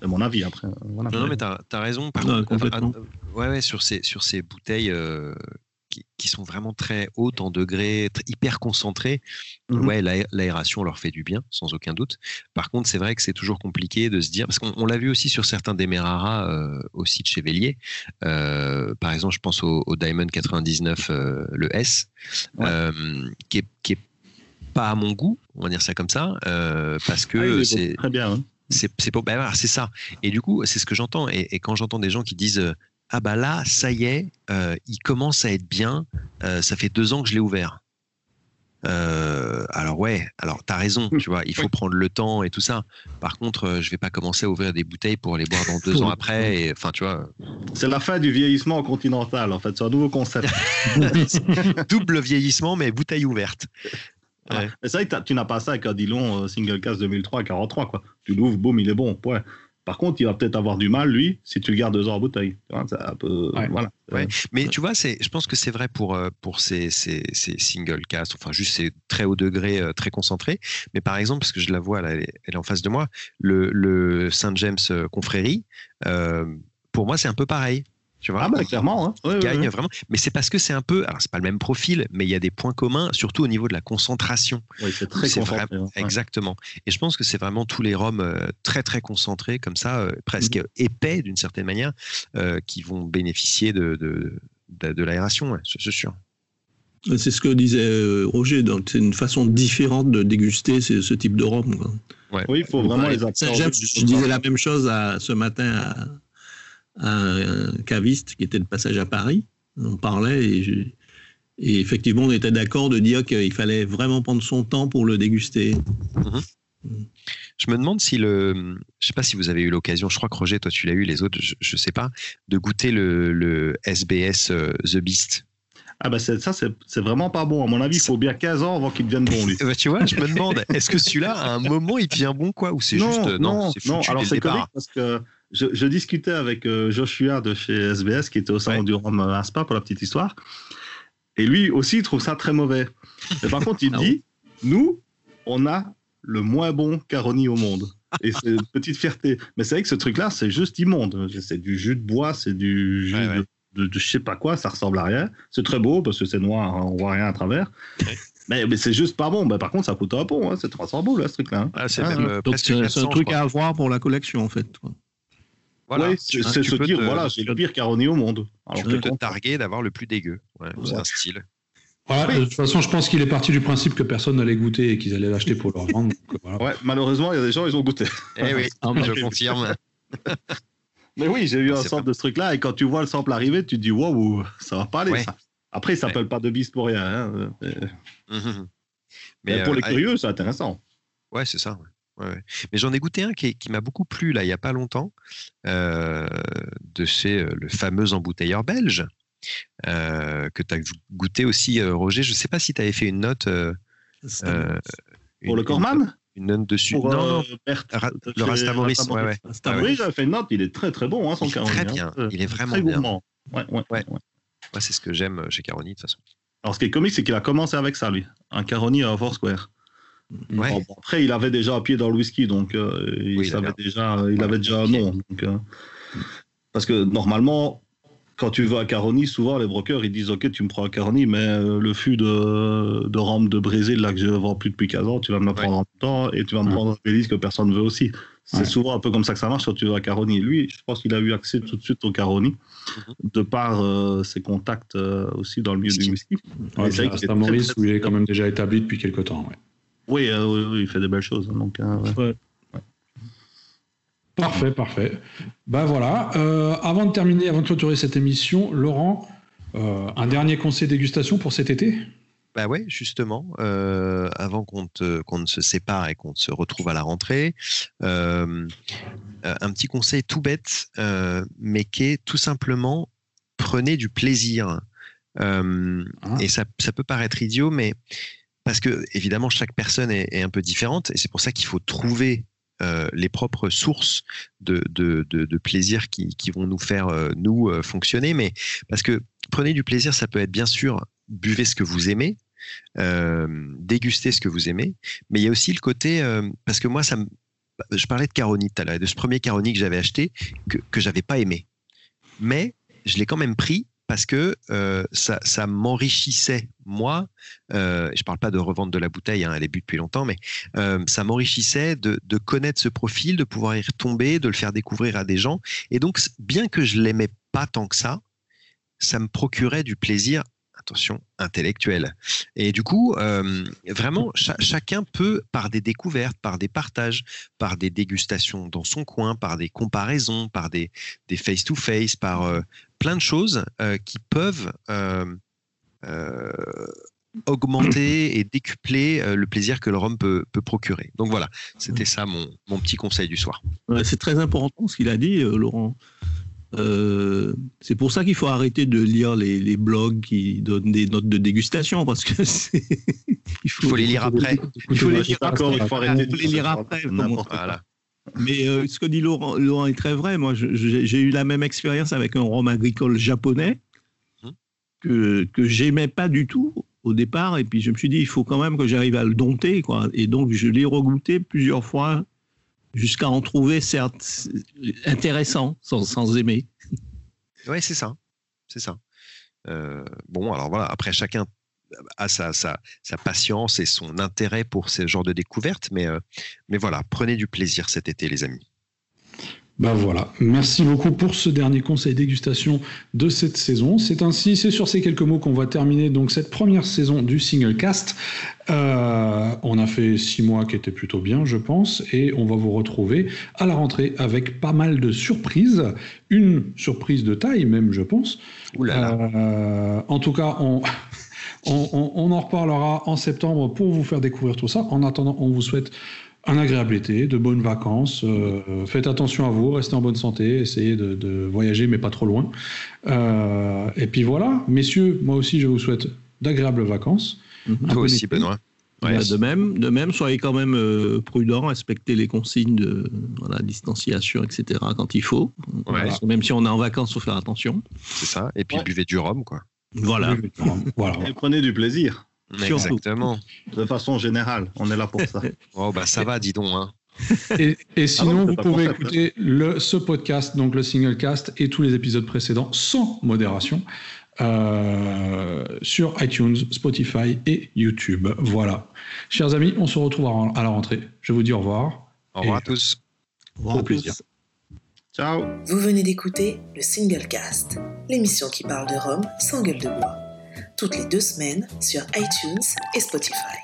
[SPEAKER 3] C'est mon avis après.
[SPEAKER 4] Non, mais tu as, raison. Par contre, ouais, ouais, sur, ces, sur ces bouteilles euh, qui, qui sont vraiment très hautes en degrés, hyper concentrées, mmh ouais, l'aération leur fait du bien, sans aucun doute. Par contre, c'est vrai que c'est toujours compliqué de se dire, parce qu'on l'a vu aussi sur certains Demerara, euh, aussi de chez Vélier. Euh, par exemple, je pense au, Diamond 99, euh, le S, qui est, qui est pas à mon goût, on va dire ça comme ça, parce que ah c'est
[SPEAKER 3] très bien. Hein.
[SPEAKER 4] C'est bah, ça. Et du coup, c'est ce que j'entends. Et, et, quand j'entends des gens qui disent ah bah là, ça y est, euh, il commence à être bien. Euh, ça fait deux ans que je l'ai ouvert. Euh, alors ouais, alors t'as raison, tu vois, il faut prendre le temps et tout ça. Par contre, je vais pas commencer à ouvrir des bouteilles pour les boire dans deux ans après. Enfin, tu vois.
[SPEAKER 3] C'est la fin du vieillissement continental, en fait. C'est un nouveau concept.
[SPEAKER 4] Double vieillissement, mais bouteille ouverte.
[SPEAKER 3] Ouais. C'est vrai que tu n'as pas ça avec un Dillon Single Cast 2003 43 quoi. Tu l'ouvres, boum, il est bon. Ouais. Par contre, il va peut-être avoir du mal, lui, si tu le gardes deux heures en bouteille. Voilà.
[SPEAKER 4] Mais tu vois, je pense que c'est vrai pour, euh, pour ces, ces, ces, single cast, enfin juste ces très haut degré, euh, très concentrés. Mais par exemple, parce que je la vois, elle, est en face de moi, le, le Saint James euh, Confrérie, pour moi, c'est un peu pareil. Tu vois,
[SPEAKER 3] ah bah clairement,
[SPEAKER 4] hein. gagne vraiment. Mais c'est parce que c'est un peu, alors c'est pas le même profil, mais il y a des points communs, surtout au niveau de la concentration.
[SPEAKER 3] Oui, c'est très concentré.
[SPEAKER 4] Exactement. Et je pense que c'est vraiment tous les rhums euh, très très concentrés comme ça, euh, presque mm-hmm. épais d'une certaine manière, euh, qui vont bénéficier de de, de, l'aération, c'est sûr.
[SPEAKER 5] C'est ce que disait Roger, donc c'est une façon différente de déguster ce, type de rhum.
[SPEAKER 3] Oui, il faut vraiment les absorber.
[SPEAKER 5] Je disais la même chose à, ce matin à, un caviste qui était de passage à Paris. On parlait et, effectivement, on était d'accord de dire qu'il fallait vraiment prendre son temps pour le déguster. Mhm.
[SPEAKER 4] Je me demande si le, je sais pas si vous avez eu l'occasion, je crois que Roger, toi tu l'as eu, les autres, je, ne sais pas, de goûter le, SBS euh, The Beast.
[SPEAKER 3] Ah bah ça, c'est vraiment pas bon. À mon avis, il faut bien 15 ans avant qu'il devienne bon, lui.
[SPEAKER 4] Bah, tu vois, je me demande, est-ce que celui-là, à un moment, il devient bon, quoi Ou c'est juste...
[SPEAKER 3] Non, non, non. alors c'est correct parce que je, discutais avec euh, Joshua de chez SBS, qui était au salon du Rhum à Spa pour la petite histoire. Et lui aussi, il trouve ça très mauvais. Par contre, il ah dit Nous, on a le moins bon Caroni au monde. Et c'est une petite fierté. Mais c'est vrai que ce truc-là, c'est juste immonde. C'est du jus de bois, c'est du jus De, je sais pas quoi, ça ressemble à rien. C'est très beau parce que c'est noir, hein, on voit rien à travers. Mais, mais c'est juste pas bon. par contre, ça coûte un pont. Hein. C'est 300 boules, là, ce truc-là.
[SPEAKER 4] Ah, c'est euh,
[SPEAKER 5] un truc à avoir pour la collection, en fait.
[SPEAKER 3] Voilà. c'est se dire, voilà, c'est le pire caroni au monde.
[SPEAKER 4] Alors, tu peux te targuer d'avoir le plus dégueu. C'est un style.
[SPEAKER 2] Voilà, De toute façon, je pense qu'il est parti du principe que personne n'allait goûter et qu'ils allaient l'acheter pour leur vendre.
[SPEAKER 3] Ouais, malheureusement, il y a des gens, ils ont goûté.
[SPEAKER 4] Eh oui, je confirme.
[SPEAKER 3] Mais oui, j'ai eu un sample de ce truc-là, et quand tu vois le sample arriver, tu te dis, waouh, ça va pas aller, ça. Après, il s'appelle pas de bis pour rien. Hein. Mais, pour les euh, curieux, c'est intéressant.
[SPEAKER 4] Ouais, c'est ça. Mais j'en ai goûté un qui, m'a beaucoup plu là il n'y a pas longtemps, euh, de chez euh, le fameux embouteilleur belge, euh, que tu as goûté aussi, Roger. Je ne sais pas si tu avais fait une note.
[SPEAKER 3] pour le Corman
[SPEAKER 4] une note dessus.
[SPEAKER 3] Pour, non,
[SPEAKER 4] le Rastamoris. Ouais, ouais.
[SPEAKER 3] Oui, j'avais fait une note, il est très très bon, hein, son
[SPEAKER 4] Caroni. Très bien, il est vraiment très bien. Gourmand. Ouais, ouais, ouais. c'est ce que j'aime chez Caroni de toute façon.
[SPEAKER 3] Alors, ce qui est comique, c'est qu'il a commencé avec ça, lui. Un Caroni à Foursquare après, il avait déjà un pied dans le whisky, donc euh, il, savait déjà, il avait déjà un nom. Euh, parce que normalement, quand tu vas à Caroni, souvent les brokers ils disent Ok, tu me prends à Caroni, mais euh, le fût de, de rampe de Brésil, là que je vends plus depuis 15 ans, tu vas me le prendre en temps et tu vas me prendre un disques que personne ne veut aussi. C'est souvent un peu comme ça que ça marche quand tu vas à Caroni. Lui, je pense qu'il a eu accès tout de suite au Caroni, mhm. de par ses contacts aussi dans le milieu du whisky.
[SPEAKER 2] c'est vrai Maurice, où il est quand même déjà établi depuis quelques temps. Ouais.
[SPEAKER 3] Euh, oui, il fait des belles choses. Hein, donc, euh,
[SPEAKER 2] Parfait, parfait. Ben voilà. Euh, avant de terminer, avant de clôturer cette émission, Laurent, un dernier conseil dégustation pour cet été?
[SPEAKER 4] Bah ouais, justement, avant qu'on ne se sépare et qu'on se retrouve à la rentrée, un petit conseil tout bête, mais qui est tout simplement prenez du plaisir. Ah. Et ça, ça, peut paraître idiot, mais parce que évidemment chaque personne est, un peu différente et c'est pour ça qu'il faut trouver euh, les propres sources de, plaisir qui, vont nous faire euh, nous euh, fonctionner. Mais parce que prenez du plaisir, ça peut être bien sûr buvez ce que vous aimez, dégustez ce que vous aimez, mais il y a aussi le côté parce que moi ça je parlais de Caroni tout à l'heure, de ce premier Caroni que j'avais acheté que que j'avais pas aimé, mais je l'ai quand même pris parce que euh, ça, m'enrichissait moi. Euh, je parle pas de revendre de la bouteille, hein, elle est bue depuis longtemps, mais euh, ça m'enrichissait de, connaître ce profil, de pouvoir y retomber, de le faire découvrir à des gens. Et donc, bien que je l'aimais pas tant que ça, ça me procurait du plaisir attention, intellectuelle. Et du coup, euh, vraiment, chacun peut, par des découvertes, par des partages, par des dégustations dans son coin, par des comparaisons, par des face-to-face, par euh, plein de choses euh, qui peuvent augmenter et décupler le plaisir que le rhum peut, procurer. Donc voilà, c'était ça mon, mon, petit conseil du soir.
[SPEAKER 5] c'est très important ce qu'il a dit, Laurent. Euh, c'est pour ça qu'il faut arrêter de lire les, blogs qui donnent des notes de dégustation parce que
[SPEAKER 4] il faut, les lire après.
[SPEAKER 5] Il faut les lire après. Il faut les lire après. Mais euh, ce que dit Laurent, Laurent, est très vrai. Moi, j'ai eu la même expérience avec un rhum agricole japonais hum. que que j'aimais pas du tout au départ. Et puis je me suis dit, il faut quand même que j'arrive à le dompter, quoi. Et donc je l'ai regoûté plusieurs fois jusqu'à en trouver certes intéressant sans, sans aimer.
[SPEAKER 4] Oui, c'est ça. C'est ça. Euh, bon, alors voilà, après chacun a sa, sa, sa, patience et son intérêt pour ce genre de découverte, mais, euh, mais voilà, prenez du plaisir cet été, les amis.
[SPEAKER 2] Ben voilà, merci beaucoup pour ce dernier conseil dégustation de cette saison. C'est ainsi, c'est sur ces quelques mots qu'on va terminer donc cette première saison du single cast. Euh, on a fait six mois qui étaient plutôt bien, je pense, et on va vous retrouver à la rentrée avec pas mal de surprises, une surprise de taille même, je pense. Euh, en tout cas, on, on, on en reparlera en septembre pour vous faire découvrir tout ça. En attendant, on vous souhaite un agréable été, de bonnes vacances. Euh, faites attention à vous, restez en bonne santé, essayez de, voyager, mais pas trop loin. Euh, et puis voilà, messieurs, moi aussi, je vous souhaite d'agréables vacances.
[SPEAKER 4] Mhm. Toi aussi, Benoît.
[SPEAKER 5] Bah, de même, de même, soyez quand même euh, prudents, respectez les consignes de voilà, distanciation, etc. quand il faut. Même si on est en vacances, faut faire attention.
[SPEAKER 4] C'est ça. Et puis buvez du rhum, quoi.
[SPEAKER 5] Voilà.
[SPEAKER 3] voilà. Et prenez du plaisir.
[SPEAKER 4] Exactement.
[SPEAKER 3] De façon générale, on est là pour ça.
[SPEAKER 4] oh bah ça va, dis donc. Hein.
[SPEAKER 2] Et, ah sinon, vous pouvez écouter le, ce podcast, donc le single cast et tous les épisodes précédents sans modération euh, sur iTunes, Spotify et YouTube. Voilà. Chers amis, on se retrouve à la rentrée. Je vous dis au revoir.
[SPEAKER 4] Au revoir à tous.
[SPEAKER 5] Au revoir. Au plaisir.
[SPEAKER 3] Ciao.
[SPEAKER 1] Vous venez d'écouter le single cast, l'émission qui parle de Rome sans gueule de bois toutes les deux semaines sur iTunes et Spotify.